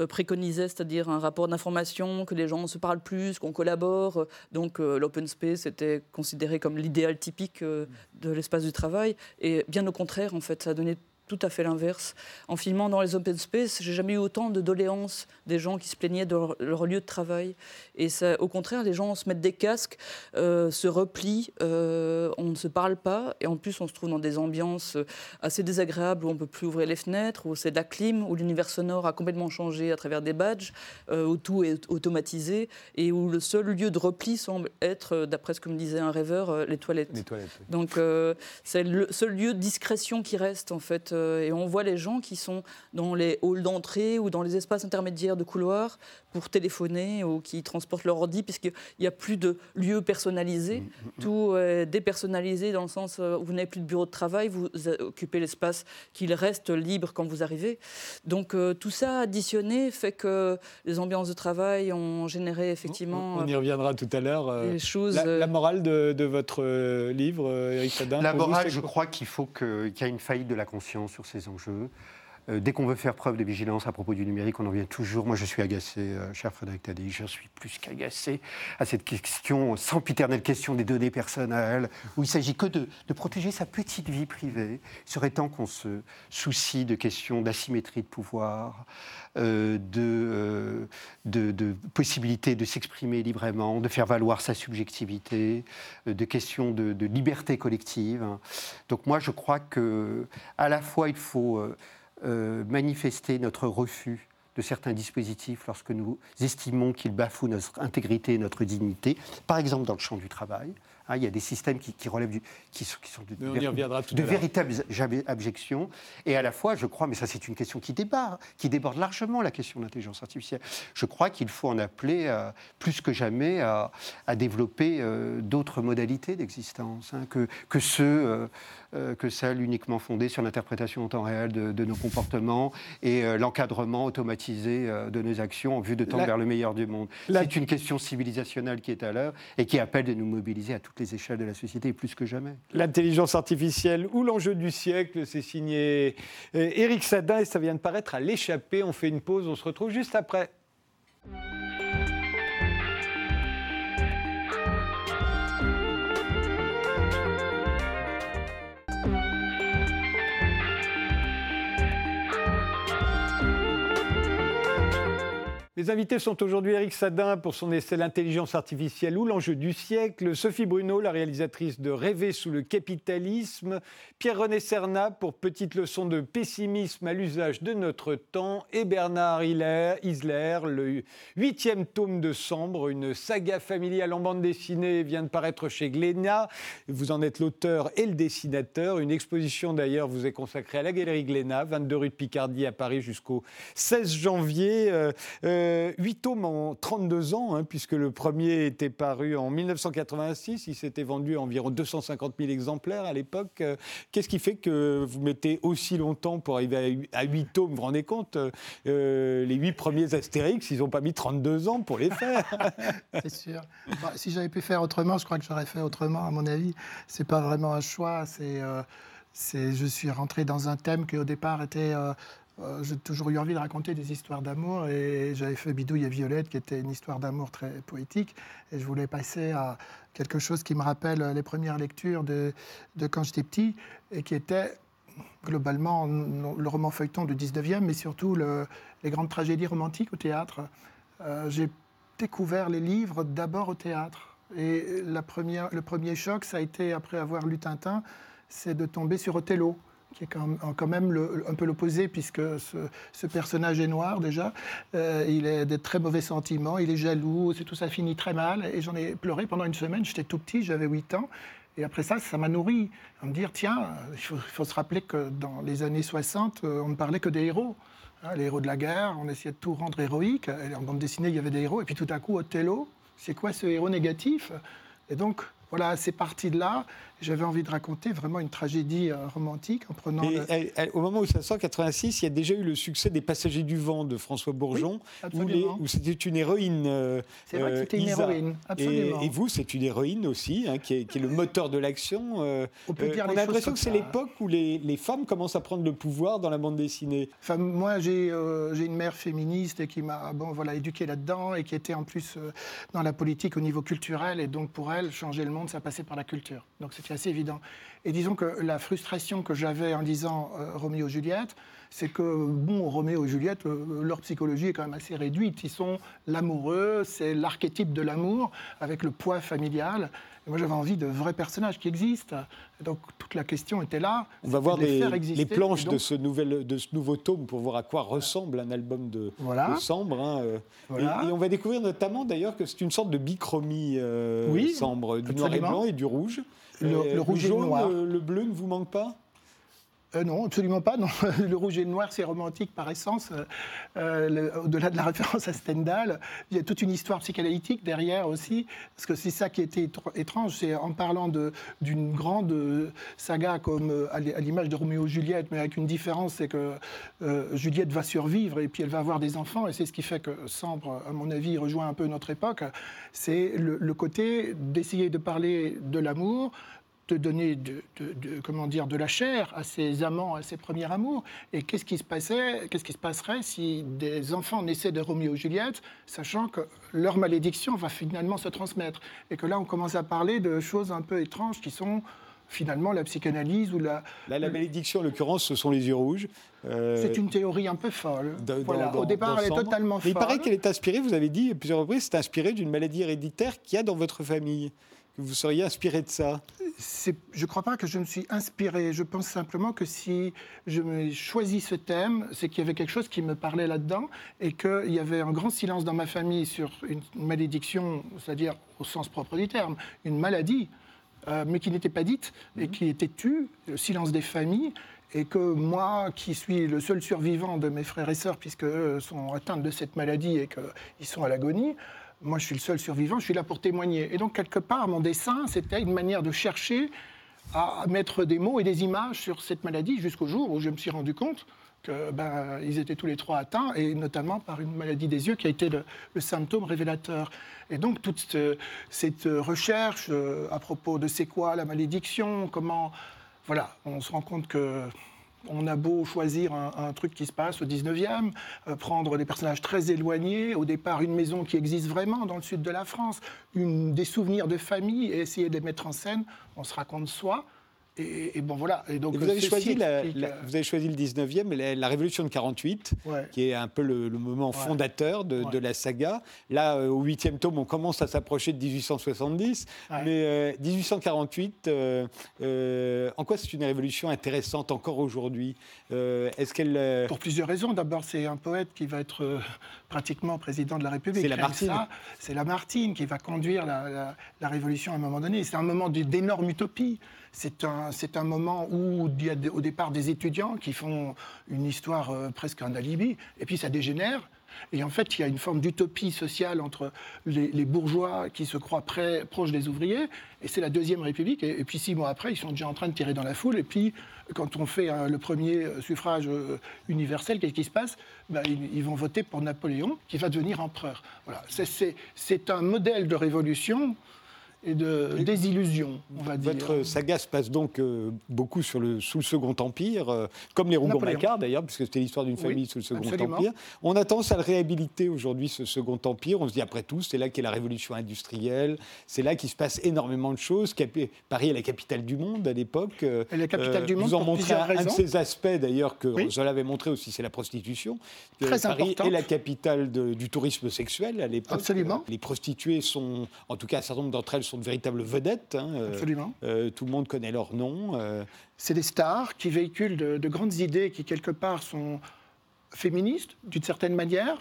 préconisait, c'est-à-dire un rapport d'information, que les gens se parlent plus, qu'on collabore, donc l'open space était considéré comme l'idéal typique de l'espace du travail, et bien au contraire en fait, ça a donné tout à fait l'inverse. En filmant dans les open space, j'ai jamais eu autant de doléances des gens qui se plaignaient de leur, lieu de travail. Et ça, au contraire, les gens se mettent des casques, euh, se replient, euh, on ne se parle pas, et en plus on se trouve dans des ambiances assez désagréables où on peut plus ouvrir les fenêtres, où c'est de la clim, où l'univers sonore a complètement changé à travers des badges, euh, où tout est automatisé, et où le seul lieu de repli semble être, d'après ce que me disait un rêveur, les toilettes. Les toilettes Donc c'est le seul lieu de discrétion qui reste en fait et on voit les gens qui sont dans les halls d'entrée ou dans les espaces intermédiaires de couloirs pour téléphoner ou qui transportent leur ordi, puisqu'il n'y a plus de lieux personnalisés. Mmh, mmh, mmh. Tout est dépersonnalisé dans le sens où vous n'avez plus de bureau de travail, vous occupez l'espace qu'il reste libre quand vous arrivez. Donc tout ça additionné fait que les ambiances de travail ont généré effectivement. On, y reviendra tout à l'heure. la, morale de, votre livre, Eric Sadin La morale, je crois qu'il faut qu'il y a une faillite de la conscience sur ces enjeux. Euh, dès qu'on veut faire preuve de vigilance à propos du numérique, on en vient toujours. Moi, je suis agacé, euh, cher Frédéric Taddy, je suis plus qu'agacé à cette question, sans piternelle question des données personnelles, où il s'agit que de, protéger sa petite vie privée. Il serait temps qu'on se soucie de questions d'asymétrie de pouvoir, euh, de, de, possibilité de s'exprimer librement, de faire valoir sa subjectivité, de questions de, liberté collective. Donc moi, je crois que à la fois il faut euh, manifester notre refus de certains dispositifs lorsque nous estimons qu'ils bafouent notre intégrité et notre dignité, par exemple dans le champ du travail. Hein, il y a des systèmes qui, relèvent du, qui, sont, de, de véritables abjections. Et à la fois, je crois, mais ça c'est une question qui déborde, qui déborde largement la question de l'intelligence artificielle. Je crois qu'il faut en appeler euh, plus que jamais à, développer euh, d'autres modalités d'existence hein, que, que ceux euh, que celles uniquement fondées sur l'interprétation en temps réel de, nos comportements et euh, l'encadrement automatisé euh, de nos actions en vue de tendre vers le meilleur du monde. C'est une question civilisationnelle qui est à l'heure et qui appelle de nous mobiliser à toutes les échelles de la société, plus que jamais. L'intelligence artificielle ou l'enjeu du siècle, c'est signé Éric Sadin et ça vient de paraître à l'échappée. On fait une pause, on se retrouve juste après. Les invités sont aujourd'hui Eric Sadin pour son essai L'intelligence artificielle ou l'enjeu du siècle, Sophie Bruno, la réalisatrice de Rêver sous le capitalisme, Pierre-René Serna pour Petite leçon de pessimisme à l'usage de notre temps et Bernard Isler, le huitième tome de Sambre, une saga familiale en bande dessinée vient de paraître chez Glénat. Vous en êtes l'auteur et le dessinateur. Une exposition d'ailleurs vous est consacrée à la Galerie Glénat, 22 rue de Picardie à Paris jusqu'au 16 janvier. Euh, euh, 8 euh, tomes en 32 ans, hein, puisque le premier était paru en 1986. Il s'était vendu à environ 250 000 exemplaires à l'époque. Euh, qu'est-ce qui fait que vous mettez aussi longtemps pour arriver à 8 tomes Vous vous rendez compte euh, Les 8 premiers Astérix, ils n'ont pas mis 32 ans pour les faire? C'est sûr. si j'avais pu faire autrement, je crois que j'aurais fait autrement, à mon avis. C'est pas vraiment un choix. Je suis rentré dans un thème qui au départ était euh, j'ai toujours eu envie de raconter des histoires d'amour et j'avais fait Bidouille et Violette, qui était une histoire d'amour très poétique. Et je voulais passer à quelque chose qui me rappelle les premières lectures de, de quand j'étais petit et qui était globalement le roman feuilleton du 19e, mais surtout le, les grandes tragédies romantiques au théâtre. Euh, j'ai découvert les livres d'abord au théâtre. Et la première, le premier choc, ça a été, après avoir lu Tintin, c'est de tomber sur Othello qui est quand même un peu l'opposé, puisque ce, personnage est noir déjà. Euh, il a des très mauvais sentiments, il est jaloux, c'est tout ça finit très mal. Et j'en ai pleuré pendant une semaine, j'étais tout petit, j'avais 8 ans. Et après ça, ça m'a nourri, à me dire, tiens, il faut, se rappeler que dans les années 60, euh, on ne parlait que des héros. Hein, les héros de la guerre, on essayait de tout rendre héroïque. Et en bande dessinée, il y avait des héros. Et puis tout à coup, Othello, c'est quoi ce héros négatif? Et donc, voilà, c'est parti de là. J'avais envie de raconter vraiment une tragédie euh, romantique en prenant. au moment où ça sort, 86, il y a déjà eu le succès des Passagers du vent de François Bourgeon, où, c'était une héroïne. Euh, c'est vrai que c'était une héroïne, absolument. Et, vous, c'est une héroïne aussi, hein, qui, est, le moteur de l'action. Euh, on peut dire on a l'impression que c'est l'époque où les, femmes commencent à prendre le pouvoir dans la bande dessinée. Enfin, moi, j'ai une mère féministe qui m'a bon, voilà, éduquée là-dedans et qui était en plus dans la politique au niveau culturel. Et donc, pour elle, changer le monde, ça passait par la culture. Donc, c'était assez évident. Et disons que la frustration que j'avais en disant euh, Roméo et Juliette, c'est que, bon, Roméo et Juliette, euh, leur psychologie est quand même assez réduite. Ils sont l'amoureux, c'est l'archétype de l'amour, avec le poids familial. Et moi, j'avais envie de vrais personnages qui existent. donc, toute la question était là. On va voir les, les, planches de, ce nouvel, de ce nouveau tome pour voir à quoi ressemble un album de, voilà. Sambre. Hein, euh. et, on va découvrir notamment, d'ailleurs, que c'est une sorte de bichromie oui, Sambre, du noir et blanc et du rouge. Le, rouge le jaune, et le noir. Le, bleu ne vous manque pas? Euh, non, absolument pas. Le rouge et le noir, c'est romantique par essence. Euh, euh, au-delà de la référence à Stendhal, il y a toute une histoire psychanalytique derrière aussi. Parce que c'est ça qui était étrange. C'est en parlant d'une grande saga comme à l'image de Roméo et Juliette, mais avec une différence, c'est que Juliette va survivre et puis elle va avoir des enfants. Et c'est ce qui fait que Sambre, à mon avis, rejoint un peu notre époque. C'est le côté d'essayer de parler de l'amour de donner de, comment dire, de la chair à ses amants, à ses premiers amours. Et qu'est-ce qui se passait, qu'est-ce qui se passerait si des enfants naissaient de Roméo et Juliette, sachant que leur malédiction va finalement se transmettre Et que là, on commence à parler de choses un peu étranges qui sont finalement la psychanalyse ou la... la malédiction, en l'occurrence, ce sont les yeux rouges. Euh, c'est une théorie un peu folle. voilà. Au départ, elle est totalement folle. il paraît qu'elle est inspirée, vous avez dit à plusieurs reprises, c'est inspiré d'une maladie héréditaire qu'il y a dans votre famille. Vous seriez inspiré de ça? Je ne crois pas que je me suis inspiré. Je pense simplement que si je me choisi ce thème, c'est qu'il y avait quelque chose qui me parlait là-dedans et qu'il y avait un grand silence dans ma famille sur une malédiction, c'est-à-dire au sens propre du terme, une maladie, euh, mais qui n'était pas dite et mhm. qui était tue, le silence des familles et que moi, qui suis le seul survivant de mes frères et sœurs, puisqu'eux sont atteints de cette maladie et qu'ils sont à l'agonie, moi je suis le seul survivant, je suis là pour témoigner. Et donc quelque part, mon dessin, c'était une manière de chercher à mettre des mots et des images sur cette maladie jusqu'au jour où je me suis rendu compte qu'ils ben, étaient tous les trois atteints, et notamment par une maladie des yeux qui a été le, symptôme révélateur. Et donc toute cette recherche euh, à propos de c'est quoi la malédiction, comment... Voilà, on se rend compte que on a beau choisir un, truc qui se passe au 19e, euh, prendre des personnages très éloignés, au départ une maison qui existe vraiment dans le sud de la France, des souvenirs de famille et essayer de les mettre en scène, on se raconte soi. Et, bon, voilà. Et donc, vous, avez choisi vous avez choisi le 19e, la, la Révolution de 48, qui est un peu le, moment fondateur de, la saga. Là, euh, au 8e tome, on commence à s'approcher de 1870. Mais 1848, euh, euh, en quoi c'est une révolution intéressante encore aujourd'hui? Est-ce qu'elle. Pour plusieurs raisons. D'abord, c'est un poète qui va être pratiquement président de la République. C'est Lamartine. C'est Lamartine qui va conduire la, la révolution à un moment donné. C'est un moment d'énorme utopie. C'est un, un, moment où il y a au départ des étudiants qui font une histoire euh, presque un alibi, et puis ça dégénère. Et en fait, il y a une forme d'utopie sociale entre les, bourgeois qui se croient près, proches des ouvriers, et c'est la Deuxième République. Et, puis six mois après, ils sont déjà en train de tirer dans la foule. Et puis, quand on fait le premier euh, suffrage euh, universel, qu'est-ce qui se passe? Ben, ils, ils, vont voter pour Napoléon, qui va devenir empereur. Voilà. C'est un modèle de révolution et de désillusion, on va dire. Votre saga se passe donc euh, beaucoup sur le, sous le Second Empire, euh, comme les Rougon-Macquart d'ailleurs, puisque c'était l'histoire d'une famille sous le Second Empire. On a tendance à le réhabiliter aujourd'hui, ce Second Empire. On se dit, après tout, c'est là qu'est la révolution industrielle, c'est là qu'il se passe énormément de choses. Paris est la capitale du monde à l'époque. Elle est la capitale du monde. Vous en montrez un, de ces aspects d'ailleurs que oui. Zola avait montré aussi, c'est la prostitution. Très Paris est la capitale du tourisme sexuel à l'époque. Absolument. Les prostituées sont, en tout cas un certain nombre d'entre elles sont de véritables vedettes. Hein, euh, Absolument. Euh, tout le monde connaît leur nom. Euh. C'est des stars qui véhiculent de, grandes idées qui, quelque part, sont féministes, d'une certaine manière,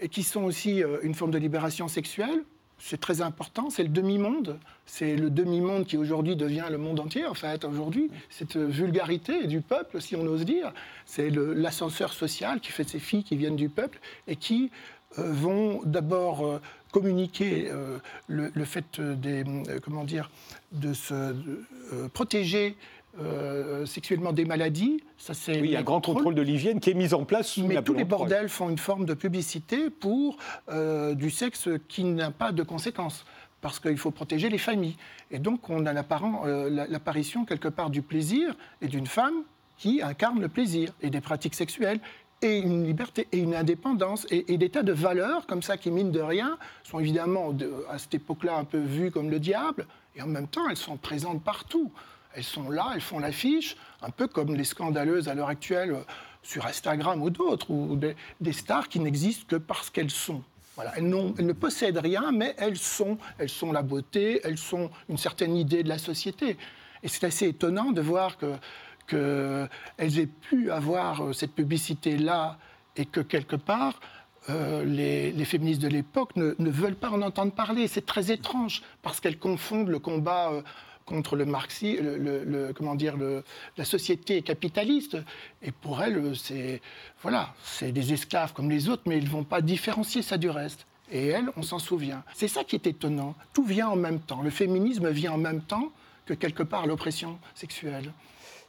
et qui sont aussi une forme de libération sexuelle. C'est très important, c'est le demi-monde. C'est le demi-monde qui aujourd'hui devient le monde entier, en fait, aujourd'hui. Cette vulgarité du peuple, si on ose dire. C'est l'ascenseur social qui fait ces filles qui viennent du peuple et qui vont d'abord communiquer euh, le, fait des, euh, comment dire, de se euh, protéger sexuellement des maladies. Ça, c'est oui, un grand contrôle de l'hygiène qui est mis en place Mais tous les bordels font une forme de publicité pour du sexe qui n'a pas de conséquences parce qu'il faut protéger les familles. Et donc, on a l'apparition quelque part du plaisir et d'une femme qui incarne le plaisir et des pratiques sexuelles et une liberté et une indépendance et, des tas de valeurs comme ça qui, mine de rien, sont évidemment à cette époque-là un peu vues comme le diable, et en même temps elles sont présentes partout. Elles sont là, elles font l'affiche, un peu comme les scandaleuses à l'heure actuelle euh, sur Instagram ou d'autres, ou des, stars qui n'existent que parce qu'elles sont. Voilà, elles, elles, ne possèdent rien, mais elles sont. Elles sont la beauté, elles sont une certaine idée de la société. Et c'est assez étonnant de voir que qu'elles aient pu avoir euh, cette publicité-là et que quelque part, euh, les, féministes de l'époque ne, veulent pas en entendre parler. C'est très étrange parce qu'elles confondent le combat euh, contre le marxisme, le, comment dire, la société capitaliste. Et pour elles, c'est voilà, c'est des esclaves comme les autres, mais ils ne vont pas différencier ça du reste. Et elles, on s'en souvient. C'est ça qui est étonnant. Tout vient en même temps. Le féminisme vient en même temps que quelque part l'oppression sexuelle.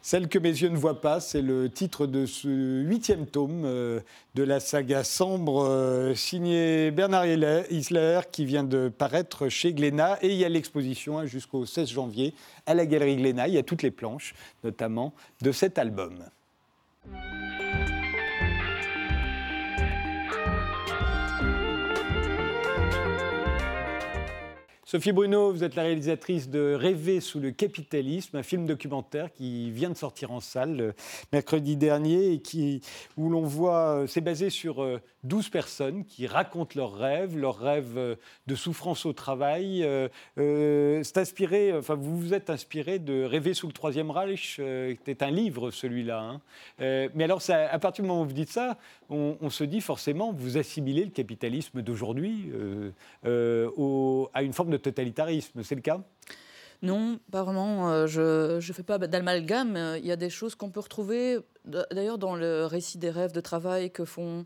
Celle que mes yeux ne voient pas, c'est le titre de ce huitième tome euh, de la saga Sambre, euh, signé Bernard Isler, qui vient de paraître chez Glénat. Et il y a l'exposition hein, jusqu'au 16 janvier à la Galerie Glénat. Il y a toutes les planches, notamment, de cet album. Sophie Bruno, vous êtes la réalisatrice de Rêver sous le capitalisme, un film documentaire qui vient de sortir en salle euh, mercredi dernier et qui, où l'on voit, euh, c'est basé sur 12 euh, personnes qui racontent leurs rêves, leurs rêves de souffrance au travail. c'est inspiré, enfin vous vous êtes inspiré de Rêver sous le Troisième Reich, c'est un livre celui-là. Hein. mais alors, à partir du moment où vous dites ça, on, se dit forcément, vous assimilez le capitalisme d'aujourd'hui à une forme de totalitarisme. C'est le cas? Non, pas vraiment. Euh, je ne fais pas d'amalgame. Il y a des choses qu'on peut retrouver, d'ailleurs, dans le récit des rêves de travail que font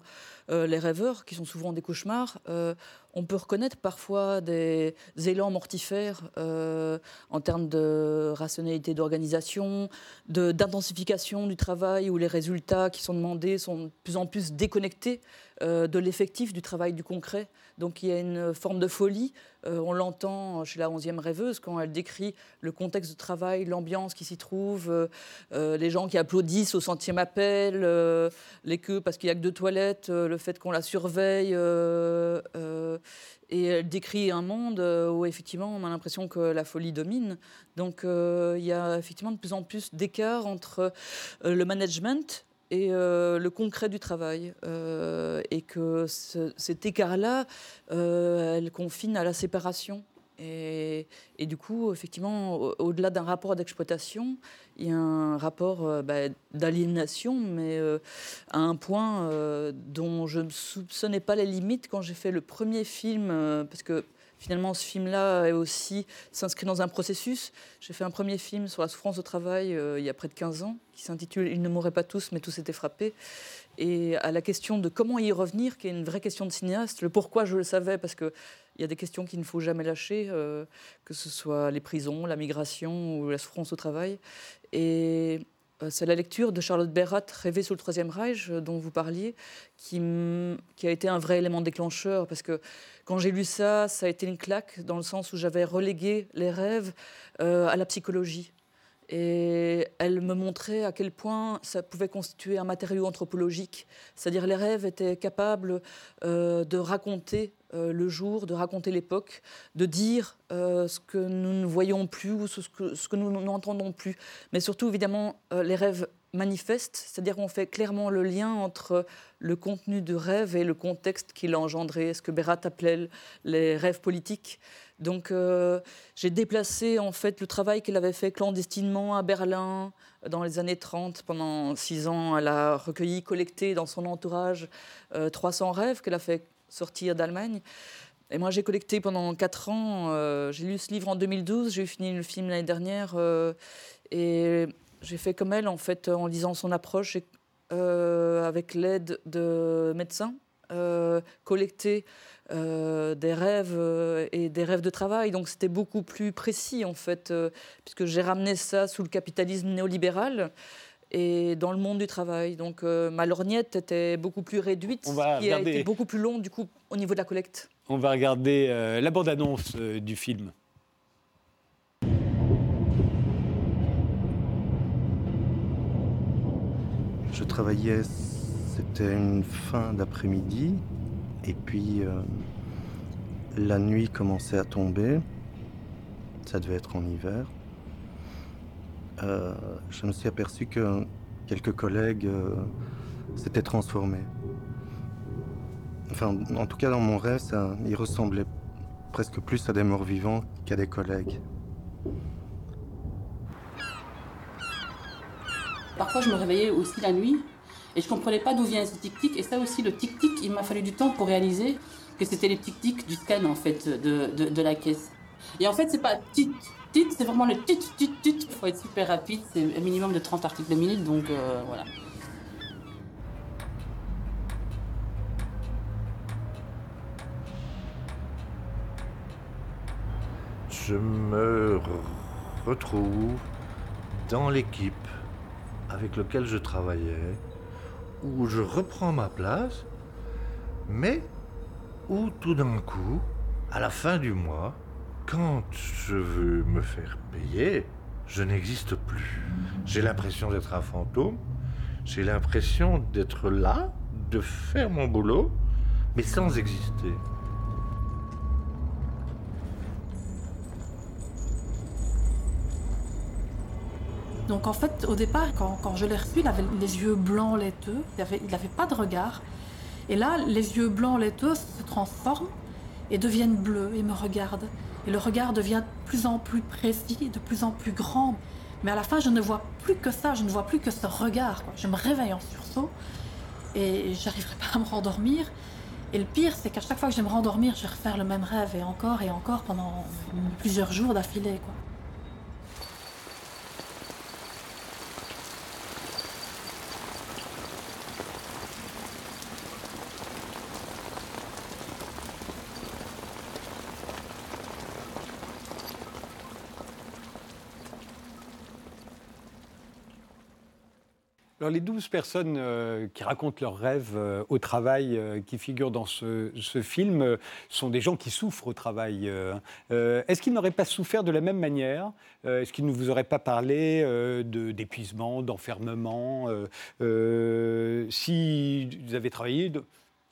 euh, les rêveurs, qui sont souvent des cauchemars. Euh, on peut reconnaître parfois des élans mortifères en termes de rationalité d'organisation, d'intensification du travail, où les résultats qui sont demandés sont de plus en plus déconnectés de l'effectif, du travail, du concret. Donc il y a une forme de folie. Euh, on l'entend chez la 11e rêveuse quand elle décrit le contexte de travail, l'ambiance qui s'y trouve, euh, euh, les gens qui applaudissent au centième appel, les queues parce qu'il n'y a que deux toilettes, le fait qu'on la surveille. et elle décrit un monde où effectivement on a l'impression que la folie domine. Donc il y a effectivement de plus en plus d'écart entre le management et euh, le concret du travail. Euh, et que cet écart-là, euh, elle confine à la séparation. Et, du coup, effectivement, au-delà d'un rapport d'exploitation, il y a un rapport bah, d'aliénation, mais à un point dont je ne soupçonnais pas les limites quand j'ai fait le premier film, parce que Finalement, ce film-là est aussi s'inscrit dans un processus. J'ai fait un premier film sur la souffrance au travail euh, il y a près de 15 ans, qui s'intitule Ils ne mourraient pas tous, mais tous étaient frappés. Et à la question de comment y revenir, qui est une vraie question de cinéaste, le pourquoi je le savais, parce qu'il y a des questions qu'il ne faut jamais lâcher, euh, que ce soit les prisons, la migration ou la souffrance au travail. Et euh, c'est la lecture de Charlotte Berrat, Rêver sous le Troisième Reich, dont vous parliez, qui, qui, a été un vrai élément déclencheur, parce que quand j'ai lu ça, ça a été une claque dans le sens où j'avais relégué les rêves euh, à la psychologie. Et elle me montrait à quel point ça pouvait constituer un matériau anthropologique. C'est-à-dire les rêves étaient capables euh, de raconter euh, le jour, de raconter l'époque, de dire ce que nous ne voyons plus ou ce que, nous n'entendons plus. Mais surtout, évidemment, les rêves manifeste, c'est-à-dire qu'on fait clairement le lien entre le contenu du rêve et le contexte qu'il a engendré, ce que Berat appelait les rêves politiques? Donc euh, j'ai déplacé en fait le travail qu'elle avait fait clandestinement à Berlin dans les années 30. Pendant six ans, elle a recueilli, collecté dans son entourage 300 euh, rêves qu'elle a fait sortir d'Allemagne. Et moi, j'ai collecté pendant quatre ans. Euh, j'ai lu ce livre en 2012. J'ai fini le film l'année dernière. et j'ai fait comme elle, en fait, en lisant son approche, euh, avec l'aide de médecins, euh, collecter euh, des rêves et des rêves de travail. Donc c'était beaucoup plus précis, en fait, puisque j'ai ramené ça sous le capitalisme néolibéral et dans le monde du travail. Donc ma lorgnette était beaucoup plus réduite, ce qui a été beaucoup plus long, du coup, au niveau de la collecte. On va regarder la bande-annonce du film. Je travaillais, c'était une fin d'après-midi, et puis euh, la nuit commençait à tomber. Ça devait être en hiver. Euh, je me suis aperçu que quelques collègues euh, s'étaient transformés. Enfin, en tout cas, dans mon rêve, ça, ils ressemblaient presque plus à des morts vivants qu'à des collègues. Parfois, je me réveillais aussi la nuit et je ne comprenais pas d'où vient ce tic-tic. Et ça aussi, le tic-tic, il m'a fallu du temps pour réaliser que c'était les tic-tic du scan, en fait, de, de, la caisse. Et en fait, c'est pas tit, tit, c'est vraiment le tit, tit, tit. Il faut être super rapide, c'est un minimum de 30 articles de minute, donc euh, voilà. Je me retrouve dans l'équipe avec laquelle je travaillais, où je reprends ma place, mais où tout d'un coup, à la fin du mois, quand je veux me faire payer, je n'existe plus. J'ai l'impression d'être un fantôme, j'ai l'impression d'être là, de faire mon boulot, mais sans exister. Donc en fait, au départ, quand, je l'ai reçu, il avait les yeux blancs laiteux, il n'avait pas de regard. Et là, les yeux blancs laiteux se transforment et deviennent bleus et me regardent. Et le regard devient de plus en plus précis, de plus en plus grand. Mais à la fin, je ne vois plus que ça, je ne vois plus que ce regard. Je me réveille en sursaut et j'arriverai pas à me rendormir. Et le pire, c'est qu'à chaque fois que je vais me rendormir, je vais refaire le même rêve et encore et encore pendant plusieurs jours d'affilée. Les 12 personnes euh, qui racontent leurs rêves euh, au travail, euh, qui figurent dans ce, film, sont des gens qui souffrent au travail. Est-ce qu'ils n'auraient pas souffert de la même manière Est-ce qu'ils ne vous auraient pas parlé d'épuisement, d'enfermement Si vous avez travaillé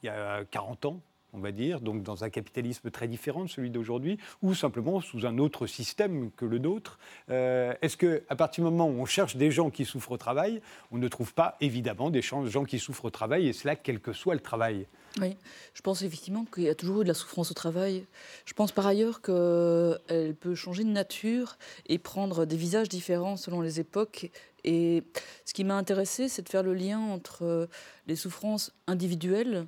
il y a 40 ans on va dire, donc dans un capitalisme très différent de celui d'aujourd'hui, ou simplement sous un autre système que le nôtre. Euh, est-ce qu'à partir du moment où on cherche des gens qui souffrent au travail, on ne trouve pas évidemment des gens qui souffrent au travail, et cela quel que soit le travail? Oui, je pense effectivement qu'il y a toujours eu de la souffrance au travail. Je pense par ailleurs qu'elle peut changer de nature et prendre des visages différents selon les époques. Et ce qui m'a intéressé, c'est de faire le lien entre les souffrances individuelles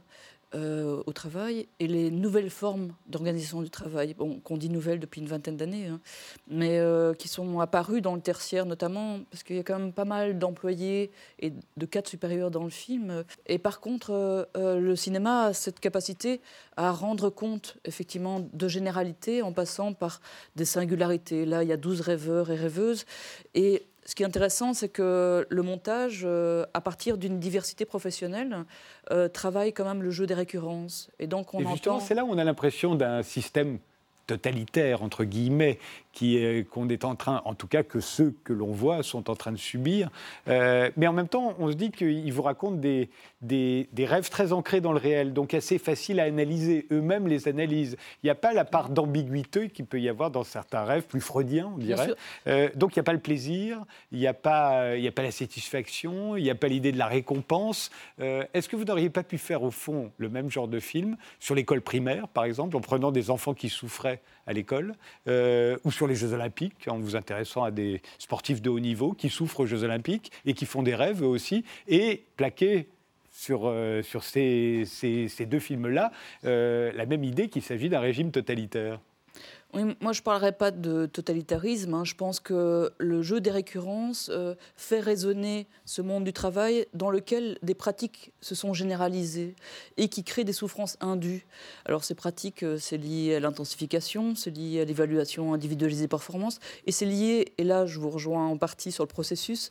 euh, au travail et les nouvelles formes d'organisation du travail, bon, qu'on dit nouvelles depuis une vingtaine d'années, hein, mais euh, qui sont apparues dans le tertiaire notamment, parce qu'il y a quand même pas mal d'employés et de cadres supérieurs dans le film. Et par contre, euh, le cinéma a cette capacité à rendre compte effectivement de généralités en passant par des singularités. Là, il y a 12 rêveurs et rêveuses, et ce qui est intéressant, c'est que le montage, euh, à partir d'une diversité professionnelle, euh, travaille quand même le jeu des récurrences. Et donc on justement, c'est là où on a l'impression d'un système totalitaire, entre guillemets, qu'on est en train, en tout cas que ceux que l'on voit sont en train de subir. Euh, mais en même temps, on se dit qu'ils vous racontent des, des, rêves très ancrés dans le réel, donc assez faciles à analyser. Eux-mêmes les analysent. Il n'y a pas la part d'ambiguïté qu'il peut y avoir dans certains rêves, plus freudiens, on dirait. Euh, donc il n'y a pas le plaisir, il n'y a, pas, il a pas la satisfaction, il n'y a pas l'idée de la récompense. Euh, est-ce que vous n'auriez pas pu faire au fond le même genre de film sur l'école primaire, par exemple, en prenant des enfants qui souffraient à l'école, ou sur les Jeux Olympiques, en vous intéressant à des sportifs de haut niveau qui souffrent aux Jeux Olympiques et qui font des rêves eux aussi, et plaquer sur, euh, sur ces, ces, deux films-là euh, la même idée qu'il s'agit d'un régime totalitaire moi, je ne parlerai pas de totalitarisme. Hein. Je pense que le jeu des récurrences euh, fait résonner ce monde du travail dans lequel des pratiques se sont généralisées et qui créent des souffrances indues. Alors, ces pratiques, euh, c'est lié à l'intensification, c'est lié à l'évaluation individualisée performance, et c'est lié, et là, je vous rejoins en partie sur le processus,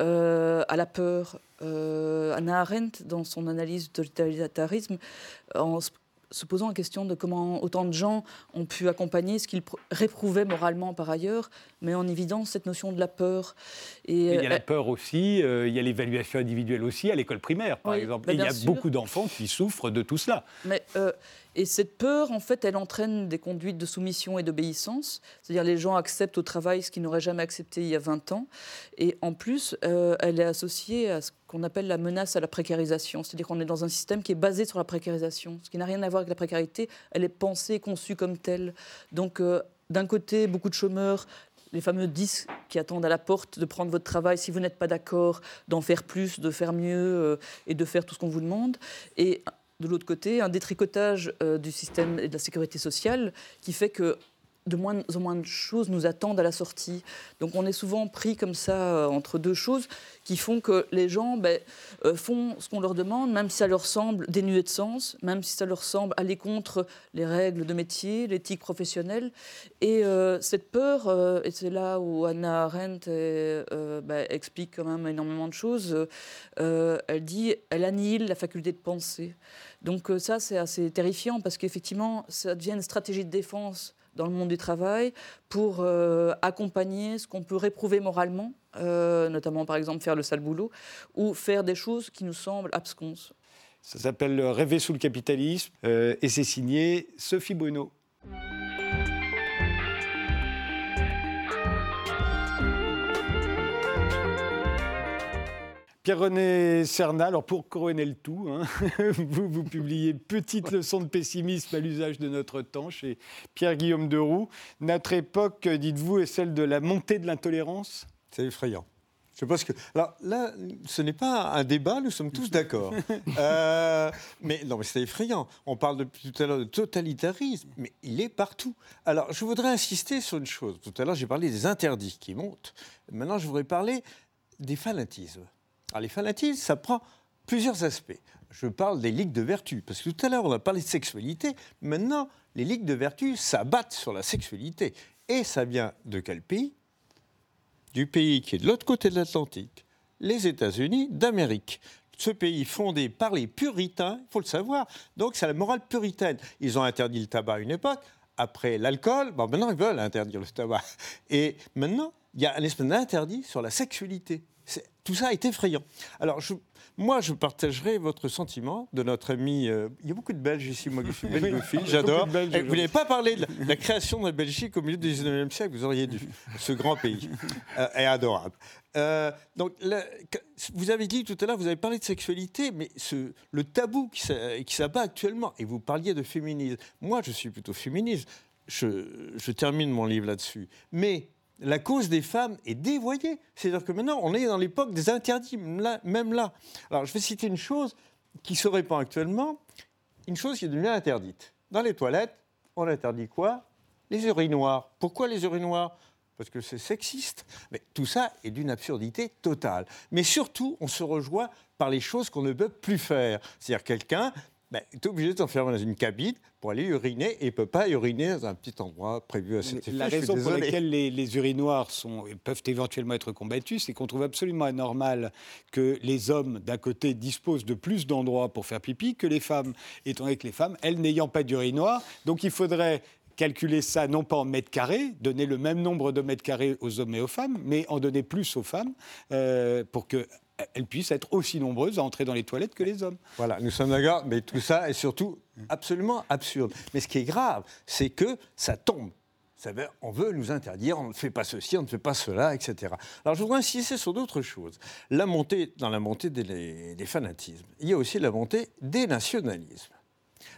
euh, à la peur. Anna Arendt, dans son analyse du totalitarisme, en se posant la question de comment autant de gens ont pu accompagner ce qu'ils réprouvaient moralement par ailleurs, mais en évidence cette notion de la peur. Et, il y a la euh, peur aussi, euh, il y a l'évaluation individuelle aussi à l'école primaire, par exemple. il y a beaucoup d'enfants qui souffrent de tout cela. Mais euh, et cette peur, en fait, elle entraîne des conduites de soumission et d'obéissance. C'est-à-dire les gens acceptent au travail ce qu'ils n'auraient jamais accepté il y a 20 ans. Et en plus, euh, elle est associée à ce qu'on appelle la menace à la précarisation. C'est-à-dire qu'on est dans un système qui est basé sur la précarisation, ce qui n'a rien à voir avec la précarité. Elle est pensée, conçue comme telle. Donc, euh, d'un côté, beaucoup de chômeurs, les fameux 10 qui attendent à la porte de prendre votre travail si vous n'êtes pas d'accord, d'en faire plus, de faire mieux euh, et de faire tout ce qu'on vous demande. Et de l'autre côté, un détricotage euh, du système et de la sécurité sociale qui fait que de moins en moins de choses nous attendent à la sortie. Donc on est souvent pris comme ça euh, entre deux choses qui font que les gens ben, euh, font ce qu'on leur demande, même si ça leur semble dénué de sens, même si ça leur semble aller contre les règles de métier, l'éthique professionnelle. Et euh, cette peur, et c'est là où Anna Arendt ben, explique quand même énormément de choses, elle dit, elle annihile la faculté de penser. Donc ça, c'est assez terrifiant parce qu'effectivement, ça devient une stratégie de défense dans le monde du travail pour euh, accompagner ce qu'on peut réprouver moralement, euh, notamment par exemple faire le sale boulot, ou faire des choses qui nous semblent absconses. Ça s'appelle Rêver sous le capitalisme euh, et c'est signé Sophie Bruno. Pierre-René Cernal, alors pour couronner le tout, hein, vous, vous publiez Petite leçon de pessimisme à l'usage de notre temps chez Pierre-Guillaume Deroux. Notre époque, dites-vous, est celle de la montée de l'intolérance? C'est effrayant. Je pense que. Alors là, ce n'est pas un débat, nous sommes tous d'accord. Euh, mais non, mais c'est effrayant. On parle depuis tout à l'heure de totalitarisme, mais il est partout. Alors, je voudrais insister sur une chose. Tout à l'heure, j'ai parlé des interdits qui montent. Maintenant, je voudrais parler des fanatismes. Alors les fanatismes, ça prend plusieurs aspects. Je parle des ligues de vertu, parce que tout à l'heure on a parlé de sexualité, maintenant les ligues de vertu s'abattent sur la sexualité. Et ça vient de quel pays? Du pays qui est de l'autre côté de l'Atlantique, les États-Unis d'Amérique. Ce pays fondé par les puritains, il faut le savoir, donc c'est la morale puritaine. Ils ont interdit le tabac à une époque, après l'alcool, bon, maintenant ils veulent interdire le tabac. Et maintenant, il y a un espèce d'interdit sur la sexualité tout ça est effrayant. Alors, moi, je partagerai votre sentiment de notre ami. Euh, il y a beaucoup de Belges ici, moi, je suis belgophile, j'adore. Eh, vous n'avez pas parlé de la, création de la Belgique au milieu du 19e siècle, vous auriez dû. Ce grand pays euh, est adorable. Euh, donc, vous avez dit tout à l'heure, vous avez parlé de sexualité, mais ce, le tabou qui s'abat actuellement, et vous parliez de féminisme. Moi, je suis plutôt féministe. Je, je termine mon livre là-dessus. Mais la cause des femmes est dévoyée. C'est-à-dire que maintenant, on est dans l'époque des interdits, même là. Alors, je vais citer une chose qui se répand actuellement, une chose qui devenue interdite. Dans les toilettes, on interdit quoi? Les urinoirs. Pourquoi les urinoirs? Parce que c'est sexiste. Mais tout ça est d'une absurdité totale. Mais surtout, on se rejoint par les choses qu'on ne peut plus faire. C'est-à-dire quelqu'un ben, est obligé de s'enfermer dans une cabine pour aller uriner et ne peut pas uriner dans un petit endroit prévu à cet effet. La raison pour laquelle les, urinoirs sont, peuvent éventuellement être combattus, c'est qu'on trouve absolument anormal que les hommes, d'un côté, disposent de plus d'endroits pour faire pipi que les femmes, étant donné que les femmes, elles n'ayant pas d'urinoir, donc il faudrait calculer ça non pas en mètres carrés, donner le même nombre de mètres carrés aux hommes et aux femmes, mais en donner plus aux femmes euh, pour que elles puissent être aussi nombreuses à entrer dans les toilettes que les hommes. Voilà, nous sommes d'accord, mais tout ça est surtout absolument absurde. Mais ce qui est grave, c'est que ça tombe. On veut nous interdire, on ne fait pas ceci, on ne fait pas cela, etc. Alors je voudrais insister sur d'autres choses. La montée, dans la montée des, des fanatismes, il y a aussi la montée des nationalismes.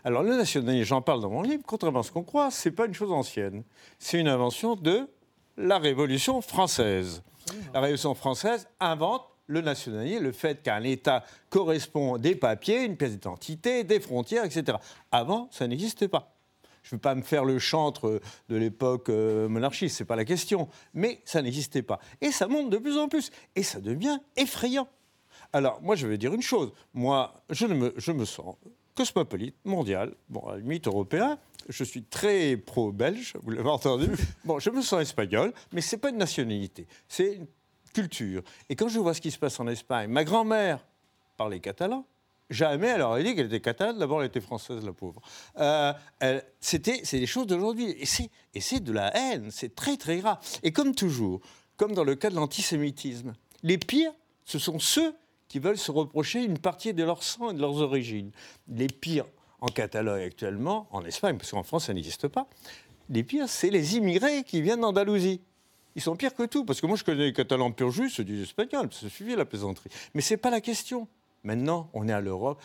Alors le nationalisme, j'en parle dans mon livre, contrairement à ce qu'on croit, ce n'est pas une chose ancienne. C'est une invention de la Révolution française. La Révolution française invente le nationalisme, le fait qu'un État correspond des papiers, une pièce d'identité, des frontières, etc. Avant, ça n'existait pas. Je ne veux pas me faire le chantre de l'époque euh, monarchiste, ce n'est pas la question, mais ça n'existait pas. Et ça monte de plus en plus, et ça devient effrayant. Alors, moi, je vais dire une chose. Moi, je, me, sens cosmopolite, mondial, bon, à la limite européen. Je suis très pro-belge, vous l'avez entendu. Bon, je me sens espagnol, mais ce n'est pas une nationalité. C'est culture. Et quand je vois ce qui se passe en Espagne, ma grand-mère parlait catalan. Jamais elle aurait dit qu'elle était catalane. D'abord, elle était française, la pauvre. Euh, c'était, c'est des choses d'aujourd'hui. Et c'est, et c'est de la haine. C'est très, très grave. Et comme toujours, comme dans le cas de l'antisémitisme, les pires, ce sont ceux qui veulent se reprocher une partie de leur sang et de leurs origines. Les pires en Catalogne actuellement, en Espagne, parce qu'en France, ça n'existe pas, les pires, c'est les immigrés qui viennent d'Andalousie ils sont pires que tout. Parce que moi, je connais les Catalans pur jus, ceux du espagnol, ça suffit la plaisanterie. Mais ce n'est pas la question. Maintenant, on est à l'Europe.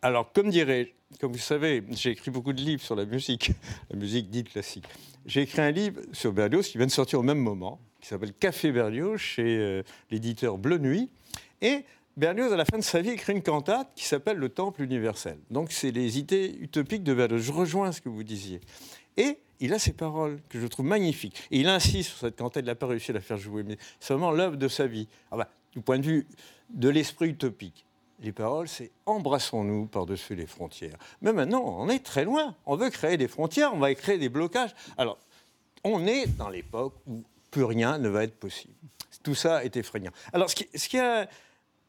Alors, comme dirait, comme vous savez, j'ai écrit beaucoup de livres sur la musique, la musique dite classique. J'ai écrit un livre sur Berlioz qui vient de sortir au même moment, qui s'appelle Café Berlioz chez euh, l'éditeur Bleu Nuit. Et Berlioz, à la fin de sa vie, écrit une cantate qui s'appelle Le Temple universel. Donc, c'est les idées utopiques de Berlioz. Je rejoins ce que vous disiez. Et il a ces paroles que je trouve magnifiques. Et il insiste sur cette quand elle n'a pas réussi à la faire jouer. Mais c'est vraiment l'œuvre de sa vie. Ah bah, du point de vue de l'esprit utopique. Les paroles, c'est embrassons-nous par-dessus les frontières. Mais maintenant, on est très loin. On veut créer des frontières, on va créer des blocages. Alors, on est dans l'époque où plus rien ne va être possible. Tout ça est effrayant. Alors, ce qui, est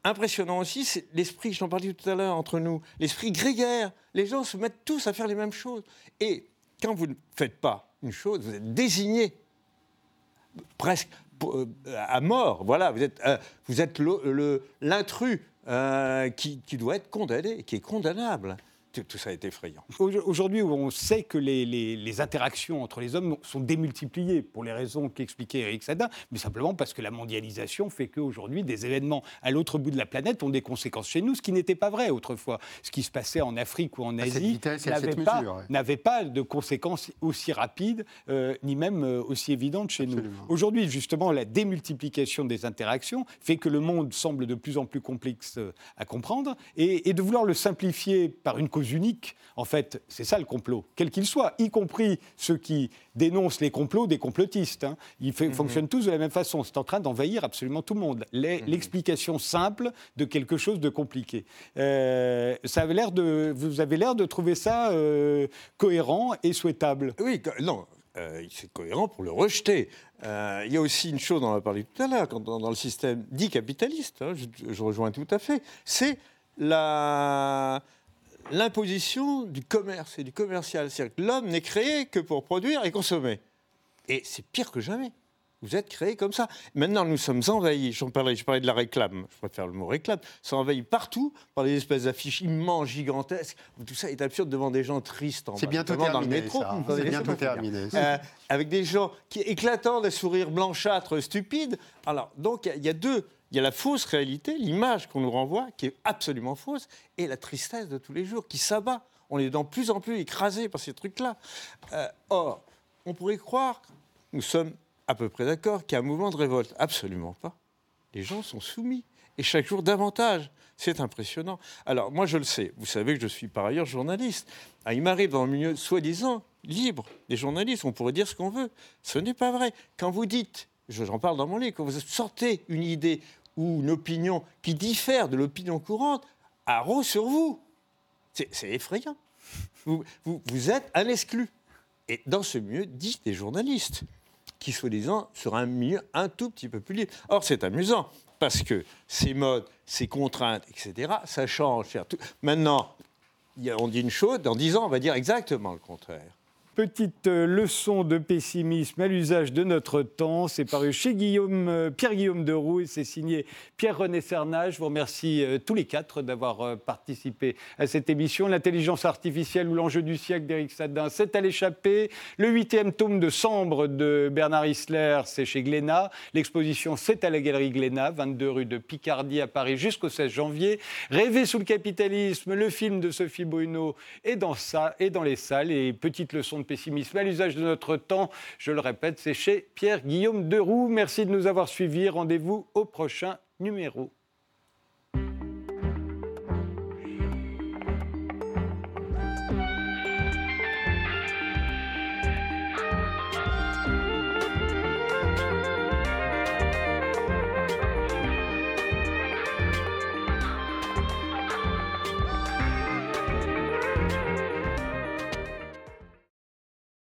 impressionnant aussi, c'est l'esprit, j'en parlais tout à l'heure entre nous, l'esprit grégaire. Les gens se mettent tous à faire les mêmes choses. Et quand vous ne faites pas une chose, vous êtes désigné presque euh, à mort. Voilà, vous êtes, euh, l'intrus euh, qui, doit être condamné, qui est condamnable tout ça est effrayant. Aujourd'hui, on sait que les, interactions entre les hommes sont démultipliées pour les raisons qu'expliquait Eric Sadin, mais simplement parce que la mondialisation fait qu'aujourd'hui, des événements à l'autre bout de la planète ont des conséquences chez nous, ce qui n'était pas vrai autrefois. Ce qui se passait en Afrique ou en Asie n'avait pas, de conséquences aussi rapides, euh, ni même euh, aussi évidentes chez nous. Aujourd'hui, justement, la démultiplication des interactions fait que le monde semble de plus en plus complexe euh, à comprendre, et, et de vouloir le simplifier par une uniques. En fait, c'est ça le complot, quel qu'il soit, y compris ceux qui dénoncent les complots des complotistes. Hein. Ils mhm. fonctionnent tous de la même façon. C'est en train d'envahir absolument tout le monde. Mhm. L'explication simple de quelque chose de compliqué. Euh, ça avait l'air de, vous avez l'air de trouver ça euh, cohérent et souhaitable. Oui, non. Euh, c'est cohérent pour le rejeter. Il y a aussi une chose, on en a parlé tout à l'heure, dans, dans, le système dit capitaliste, hein, je, je, rejoins tout à fait, c'est la, l'imposition du commerce et du commercial. C'est-à-dire que l'homme n'est créé que pour produire et consommer. Et c'est pire que jamais. Vous êtes créé comme ça. Maintenant, nous sommes envahis. J'en parlais, je parlais de la réclame. Je préfère le mot réclame. Sont envahis partout par des espèces d'affiches immenses, gigantesques. Tout ça est absurde devant des gens tristes. C'est bientôt terminé. Dans le métro. C'est bientôt terminé. Euh, avec des gens qui éclatants, des sourires blanchâtres, stupides. Alors, donc, il y, a deux il y a la fausse réalité, l'image qu'on nous renvoie, qui est absolument fausse, et la tristesse de tous les jours qui s'abat. On est de plus en plus écrasé par ces trucs-là. Euh, or, on pourrait croire, nous sommes à peu près d'accord, qu'il y a un mouvement de révolte. Absolument pas. Les gens sont soumis, et chaque jour davantage. C'est impressionnant. Alors, moi, je le sais. Vous savez que je suis par ailleurs journaliste. Ah, il m'arrive dans le milieu soi-disant libre des journalistes, on pourrait dire ce qu'on veut. Ce n'est pas vrai. Quand vous dites, j'en parle dans mon livre, quand vous sortez une idée ou une opinion qui diffère de l'opinion courante arrose sur vous. C'est effrayant. Vous, êtes un exclu. Et dans ce milieu, disent des journalistes, qui soi-disant sur un milieu un tout petit peu plus libre. Or, c'est amusant, parce que ces modes, ces contraintes, etc., ça change. Maintenant, on dit une chose, dans dix ans, on va dire exactement le contraire petite euh, leçon de pessimisme à l'usage de notre temps. C'est paru chez Guillaume, euh, Pierre-Guillaume Deroux et c'est signé Pierre-René Cernage. Je vous remercie euh, tous les quatre d'avoir participé à cette émission. L'intelligence artificielle ou l'enjeu du siècle d'Éric Sadin, c'est à l'échapper. Le huitième tome de Sambre de Bernard Isler, c'est chez Glénat. L'exposition, c'est à la galerie Glénat, 22 rue de Picardie à Paris jusqu'au 16 janvier. Rêver sous le capitalisme, le film de Sophie Bruno est dans ça et dans les salles. Et petite leçon de pessimisme à l'usage de notre temps. Je le répète, c'est chez Pierre-Guillaume Deroux. Merci de nous avoir suivis. Rendez-vous au prochain numéro.